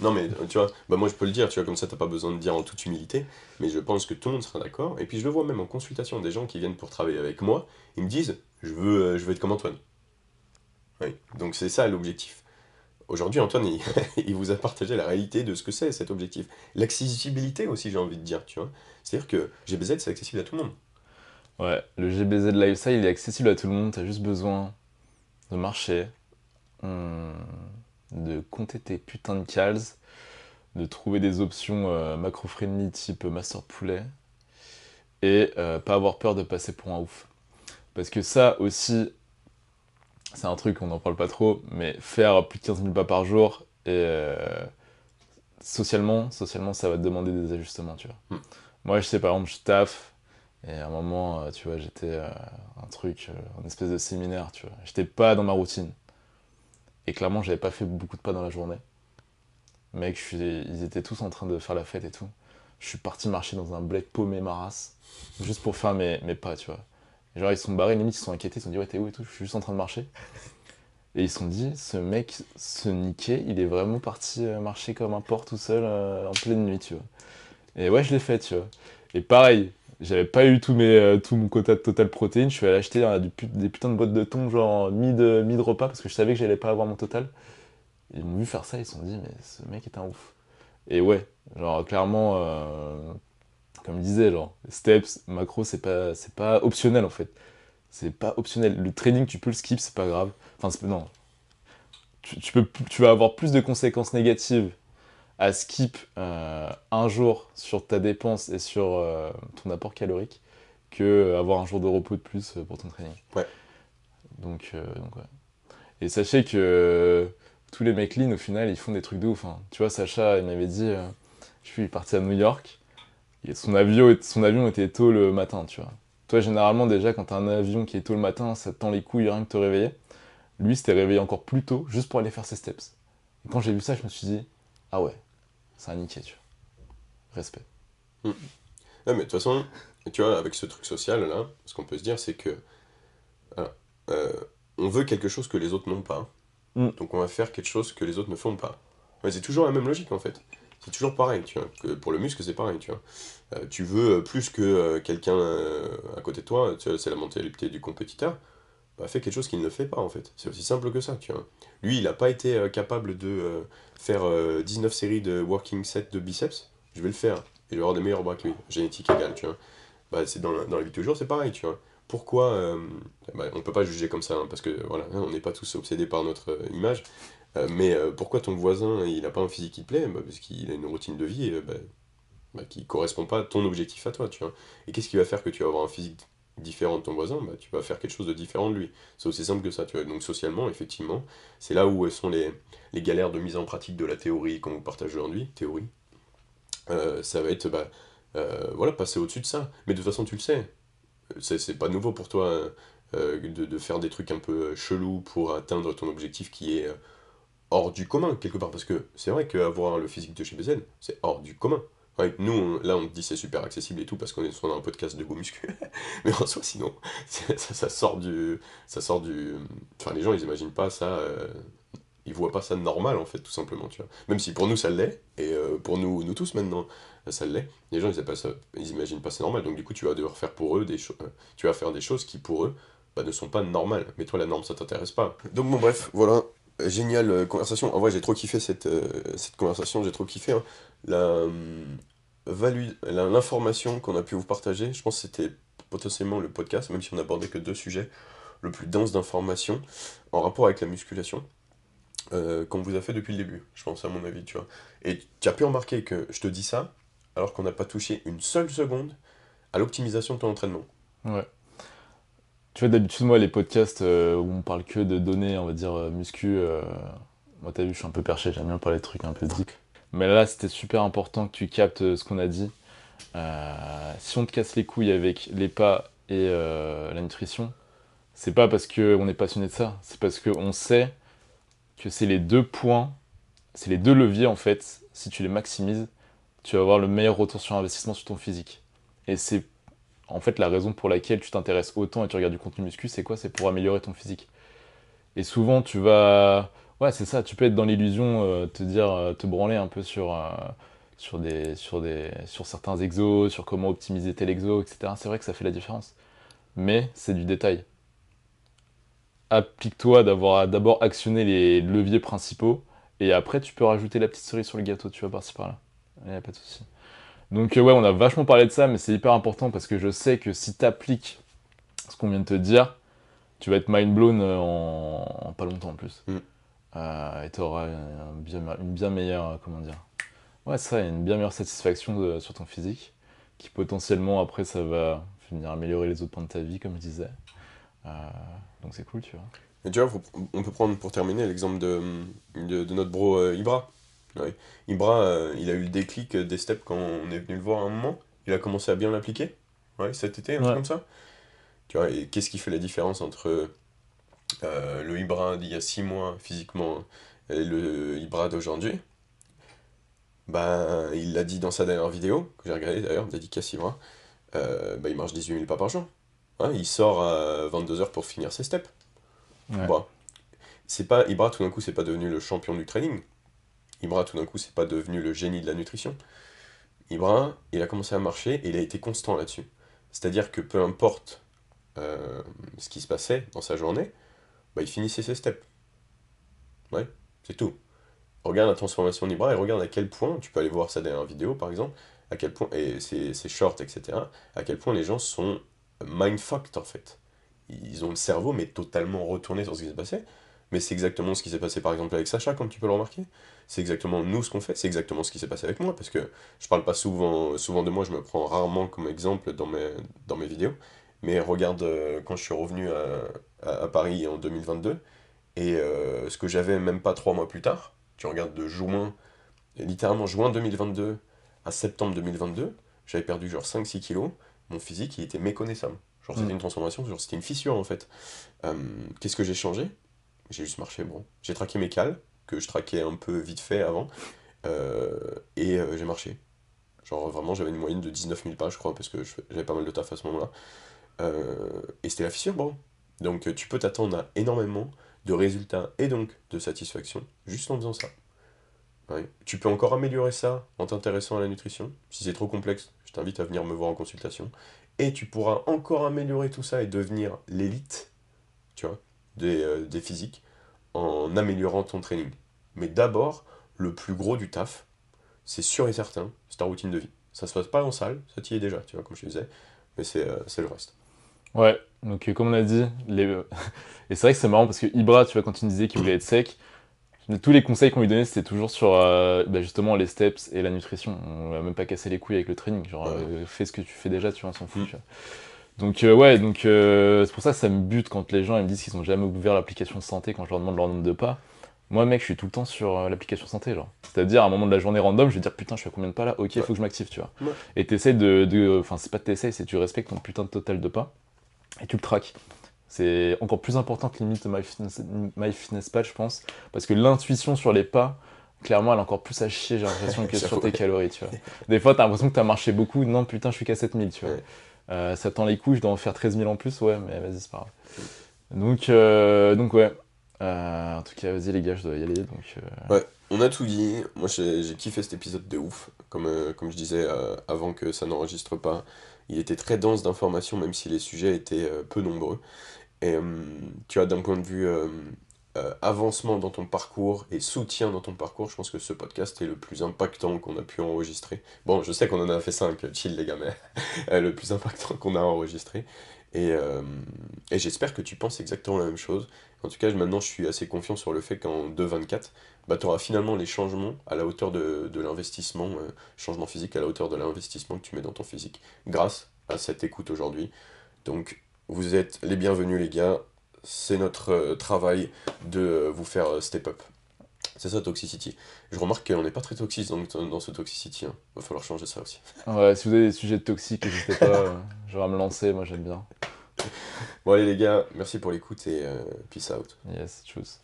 non mais tu vois, bah moi je peux le dire, tu vois, comme ça t'as pas besoin de dire en toute humilité, mais je pense que tout le monde sera d'accord. Et puis je le vois même en consultation, des gens qui viennent pour travailler avec moi, ils me disent, je veux, je veux être comme Antoine. Oui. Donc c'est ça l'objectif. Aujourd'hui, Antoine, (laughs) il, vous a partagé la réalité de ce que c'est cet objectif. L'accessibilité aussi, j'ai envie de dire, tu vois. C'est-à-dire que GBZ, c'est accessible à tout le monde. Ouais, le GBZ Lifestyle, il est accessible à tout le monde. Tu as juste besoin de marcher, hmm, de compter tes putains de cals, de trouver des options euh, macro-friendly type master poulet, et euh, pas avoir peur de passer pour un ouf. Parce que ça aussi, c'est un truc, on n'en parle pas trop, mais faire plus de 15 000 pas par jour, et euh, socialement, socialement, ça va te demander des ajustements, tu vois. Hmm. Moi, je sais, par exemple, je taffe, et à un moment, euh, tu vois, j'étais euh, un truc, un espèce de séminaire, tu vois. J'étais pas dans ma routine. Et clairement, j'avais pas fait beaucoup de pas dans la journée. Mec, ils étaient tous en train de faire la fête et tout. Je suis parti marcher dans un bled paumé maras, juste pour faire mes, mes pas, tu vois genre, ils sont barrés, limite, ils sont inquiétés, ils se sont dit, ouais, t'es où et tout, je suis juste en train de marcher. Et ils se sont dit, ce mec, ce niqué, il est vraiment parti euh, marcher comme un porc tout seul euh, en pleine nuit, tu vois. Et ouais, je l'ai fait, tu vois. Et pareil, j'avais pas eu tout, euh, mon quota de total protéines, je suis allé acheter des putains de boîtes de thon, genre mid, mid repas, parce que je savais que j'allais pas avoir mon total. Ils m'ont vu faire ça, ils se sont dit, mais ce mec est un ouf. Et ouais, genre clairement, comme je disais, genre, steps, macro, c'est pas, c'est pas optionnel en fait. C'est pas optionnel. Le training, tu peux le skip, c'est pas grave. Enfin, non. Tu, peux, tu vas avoir plus de conséquences négatives à skip euh, un jour sur ta dépense et sur euh, ton apport calorique que avoir un jour de repos de plus pour ton training. Ouais. Donc, euh, donc ouais. Et sachez que tous les mecs lean, au final, ils font des trucs de ouf. Hein. Tu vois, Sacha, il m'avait dit, je suis parti à New York, son avion, son avion était tôt le matin, tu vois. Toi, généralement, déjà, quand t'as un avion qui est tôt le matin, ça te tend les couilles rien que te réveiller. Lui, s'était réveillé encore plus tôt, juste pour aller faire ses steps. Et quand j'ai vu ça, je me suis dit, ah ouais, c'est un niqué, tu vois. Respect. Hmm. mais de toute façon, tu vois, avec ce truc social, là, ce qu'on peut se dire, c'est que. Euh, on veut quelque chose que les autres n'ont pas. Hmm. Donc on va faire quelque chose que les autres ne font pas. c'est toujours la même logique, en fait. C'est toujours pareil, tu vois. Pour le muscle, c'est pareil, tu vois. Euh, tu veux plus que euh, quelqu'un euh, à côté de toi, c'est la mentalité du compétiteur, bah, fais quelque chose qu'il ne fait pas, en fait. C'est aussi simple que ça, tu vois. Lui, il n'a pas été capable de faire 19 séries de working set de biceps, je vais le faire. Et je vais avoir des meilleurs bras que lui, génétique égale, tu vois. Bah, c'est dans, dans la vie de toujours, c'est pareil, tu vois pourquoi bah, on ne peut pas juger comme ça hein, parce que voilà on n'est pas tous obsédés par notre image Euh, mais euh, pourquoi ton voisin, il n'a pas un physique qui te plaît? Bah, Parce qu'il a une routine de vie euh, bah, bah, qui ne correspond pas à ton objectif à toi, tu vois. Et qu'est-ce qui va faire que tu vas avoir un physique différent de ton voisin? Bah, Tu vas faire quelque chose de différent de lui. C'est aussi simple que ça, tu vois. Donc socialement, effectivement, c'est là où sont les, les galères de mise en pratique de la théorie qu'on vous partage aujourd'hui, théorie. Ça va être, bah, voilà, passer au-dessus de ça. Mais de toute façon, tu le sais. C'est pas nouveau pour toi euh, de, de faire des trucs un peu chelous pour atteindre ton objectif qui est hors du commun, quelque part. Parce que c'est vrai qu'avoir le physique de chez BZ, c'est hors du commun. Ouais, nous, là, on te dit c'est super accessible et tout parce qu'on est sur un podcast de go muscu. (laughs) Mais en soi, sinon, (laughs) ça, sort du. Ça sort du. Enfin, les gens, ils imaginent pas ça. euh, ils voient pas ça normal, en fait, tout simplement, tu vois. Même si pour nous, ça l'est, et euh, pour nous, nous tous maintenant, ça l'est. Les gens, ils, appellent ça- ils imaginent pas ça normal. Donc, du coup, tu vas devoir faire pour eux des choses. Tu vas faire des choses qui, pour eux, bah, ne sont pas normales. Mais toi, la norme, ça t'intéresse pas. Donc, bon, bref, voilà. Euh, Géniale euh, conversation. En vrai, j'ai trop kiffé cette, euh, cette conversation, j'ai trop kiffé. hein. Valu- la- l'information qu'on a pu vous partager, je pense que c'était potentiellement le podcast, même si on n'abordait que deux sujets, le plus dense d'informations en rapport avec la musculation, euh, qu'on vous a fait depuis le début, je pense, à mon avis, tu vois. Et tu as pu remarquer que je te dis ça, alors qu'on n'a pas touché une seule seconde à l'optimisation de ton entraînement. Ouais. Tu vois, d'habitude, moi, les podcasts euh, où on parle que de données, on va dire, euh, muscu, euh, moi, t'as vu, je suis un peu perché, j'aime bien parler de trucs un peu deep. Mais là, c'était super important que tu captes ce qu'on a dit. Si on te casse les couilles avec les pas et la nutrition, c'est pas parce qu'on est passionné de ça, c'est parce qu'on sait que c'est les deux points, c'est les deux leviers, en fait, si tu les maximises, tu vas avoir le meilleur retour sur investissement sur ton physique. Et c'est en fait, la raison pour laquelle tu t'intéresses autant et tu regardes du contenu muscu, c'est quoi? C'est pour améliorer ton physique. Et souvent, tu vas. Ouais, c'est ça, tu peux être dans l'illusion, euh, te dire, euh, te branler un peu sur, euh, sur, des, sur, des, sur certains exos, sur comment optimiser tel exo, etc. C'est vrai que ça fait la différence. Mais c'est du détail. Applique-toi d'avoir d'abord actionné les leviers principaux et après, tu peux rajouter la petite cerise sur le gâteau, tu vas par-ci par-là. Il n'y a pas de souci. Donc euh, ouais, on a vachement parlé de ça, mais c'est hyper important parce que je sais que si tu appliques ce qu'on vient de te dire, tu vas être mind blown euh, en, en pas longtemps en plus. Mm. Euh, et tu auras une bien, une bien meilleure, comment dire, ouais ça, une bien meilleure satisfaction de- sur ton physique, qui potentiellement après ça va venir améliorer les autres points de ta vie, comme je disais. Euh, donc c'est cool, tu vois. Et tu vois, on peut prendre pour terminer l'exemple de, de, de notre bro euh, Ibra. Ouais. Ibra, euh, il a eu le déclic des steps quand on est venu le voir à un moment. Il a commencé à bien l'appliquer. Ouais, cet été, un truc comme ça. Tu vois, et qu'est-ce qui fait la différence entre euh, le Ibra d'il y a 6 mois physiquement et le Ibra d'aujourd'hui? Bah, il l'a dit dans sa dernière vidéo, que j'ai regardé d'ailleurs, dédicace Ibra. Euh, bah, il marche 18 000 pas par jour. Ouais, il sort à 22h pour finir ses steps. Ouais. C'est pas Ibra tout d'un coup c'est pas devenu le champion du training. Ibra tout d'un coup c'est pas devenu le génie de la nutrition. Ibra, il a commencé à marcher et il a été constant là-dessus. C'est-à-dire que peu importe euh, ce qui se passait dans sa journée, bah, il finissait ses steps. Ouais, c'est tout. Regarde la transformation d'Ibra et regarde à quel point, tu peux aller voir sa dernière vidéo par exemple, à quel point, et ses, ses shorts, etc., à quel point les gens sont mindfucked en fait. Ils ont le cerveau mais totalement retourné sur ce qui s'est passé. Mais c'est exactement ce qui s'est passé par exemple avec Sacha, comme tu peux le remarquer. C'est exactement nous ce qu'on fait, c'est exactement ce qui s'est passé avec moi, parce que je parle pas souvent, souvent de moi, je me prends rarement comme exemple dans mes, dans mes vidéos. Mais regarde euh, quand je suis revenu à, à- à Paris en 2022, et euh, ce que j'avais même pas trois mois plus tard, tu regardes de juin, littéralement juin 2022 à septembre 2022, j'avais perdu genre 5-6 kilos, mon physique il était méconnaissable. Genre c'était Mm. une transformation, genre c'était une fissure en fait. Euh, Qu'est-ce que j'ai changé? J'ai juste marché, bon. J'ai traqué mes cales, que je traquais un peu vite fait avant, euh, et euh, j'ai marché. Genre vraiment j'avais une moyenne de 19 000 pas je crois, parce que j'avais pas mal de taf à ce moment-là. Euh, et c'était la fissure, bon. Donc tu peux t'attendre à énormément de résultats et donc de satisfaction juste en faisant ça. Tu peux encore améliorer ça en t'intéressant à la nutrition. Si c'est trop complexe, je t'invite à venir me voir en consultation. Et tu pourras encore améliorer tout ça et devenir l'élite, des, euh, des physiques en améliorant ton training. Mais d'abord, le plus gros du taf, c'est sûr et certain, c'est ta routine de vie. Ça se passe pas en salle, ça t'y est déjà, tu vois, comme je te disais, mais c'est euh, le reste. Ouais, donc euh, comme on a dit, les... (laughs) et c'est vrai que c'est marrant parce que Ibra, tu vois, quand il disait qu'il voulait être sec, tous les conseils qu'on lui donnait, c'était toujours sur euh, bah, justement les steps et la nutrition. On va même pas casser les couilles avec le training. Genre, Ouais. fais ce que tu fais déjà, tu vois, on s'en fout. Mm. tu vois. Donc, euh, ouais, donc euh, c'est pour ça que ça me bute quand les gens ils me disent qu'ils ont jamais ouvert l'application santé quand je leur demande leur nombre de pas. Moi, mec, je suis tout le temps sur euh, l'application santé, genre. C'est-à-dire, à un moment de la journée random, je vais dire putain, je fais combien de pas là? Ok, il faut que je m'active, tu vois. Ouais. Et t'essayes de. Enfin, c'est pas de t'essayes, c'est tu respectes ton putain de total de pas et tu le traques. C'est encore plus important que limite MyFitnessPal, My Fitness Pal, je pense. Parce que l'intuition sur les pas, clairement, elle est encore plus à chier, j'ai l'impression, que (laughs) sur tes calories, tu vois. Des fois, t'as l'impression que t'as marché beaucoup. Non, putain, je suis qu'à 7000, tu vois. Ouais. Euh, ça tend les couilles, je dois en faire 13 000 en plus, ouais, mais vas-y, c'est pas grave. Donc, euh, donc ouais. Euh, en tout cas, vas-y, les gars, je dois y aller. Donc, Ouais, on a tout dit. Moi, j'ai kiffé cet épisode de ouf. Comme, comme je disais avant que ça n'enregistre pas, il était très dense d'informations, même si les sujets étaient peu nombreux. Et tu vois, d'un point de vue euh, avancement dans ton parcours et soutien dans ton parcours, je pense que ce podcast est le plus impactant qu'on a pu enregistrer. Bon, je sais qu'on en a fait 5, chill les gars, mais (laughs) euh, le plus impactant qu'on a enregistré. Et, euh, et j'espère que tu penses exactement la même chose. En tout cas, maintenant, je suis assez confiant sur le fait qu'en 2024, bah, tu auras finalement les changements à la hauteur de, de l'investissement, euh, changement physique à la hauteur de l'investissement que tu mets dans ton physique, grâce à cette écoute aujourd'hui. Donc, vous êtes les bienvenus, les gars. C'est notre euh, travail de euh, vous faire euh, step up. C'est ça, Toxicity. Je remarque qu'on n'est pas très toxique dans, dans ce Toxicity. Hein. Va falloir changer ça aussi. (laughs) ouais, si vous avez des sujets toxiques, n'hésitez pas, euh, genre à me lancer, moi j'aime bien. Bon, allez, les gars, merci pour l'écoute et euh, peace out. Yes, tchuss.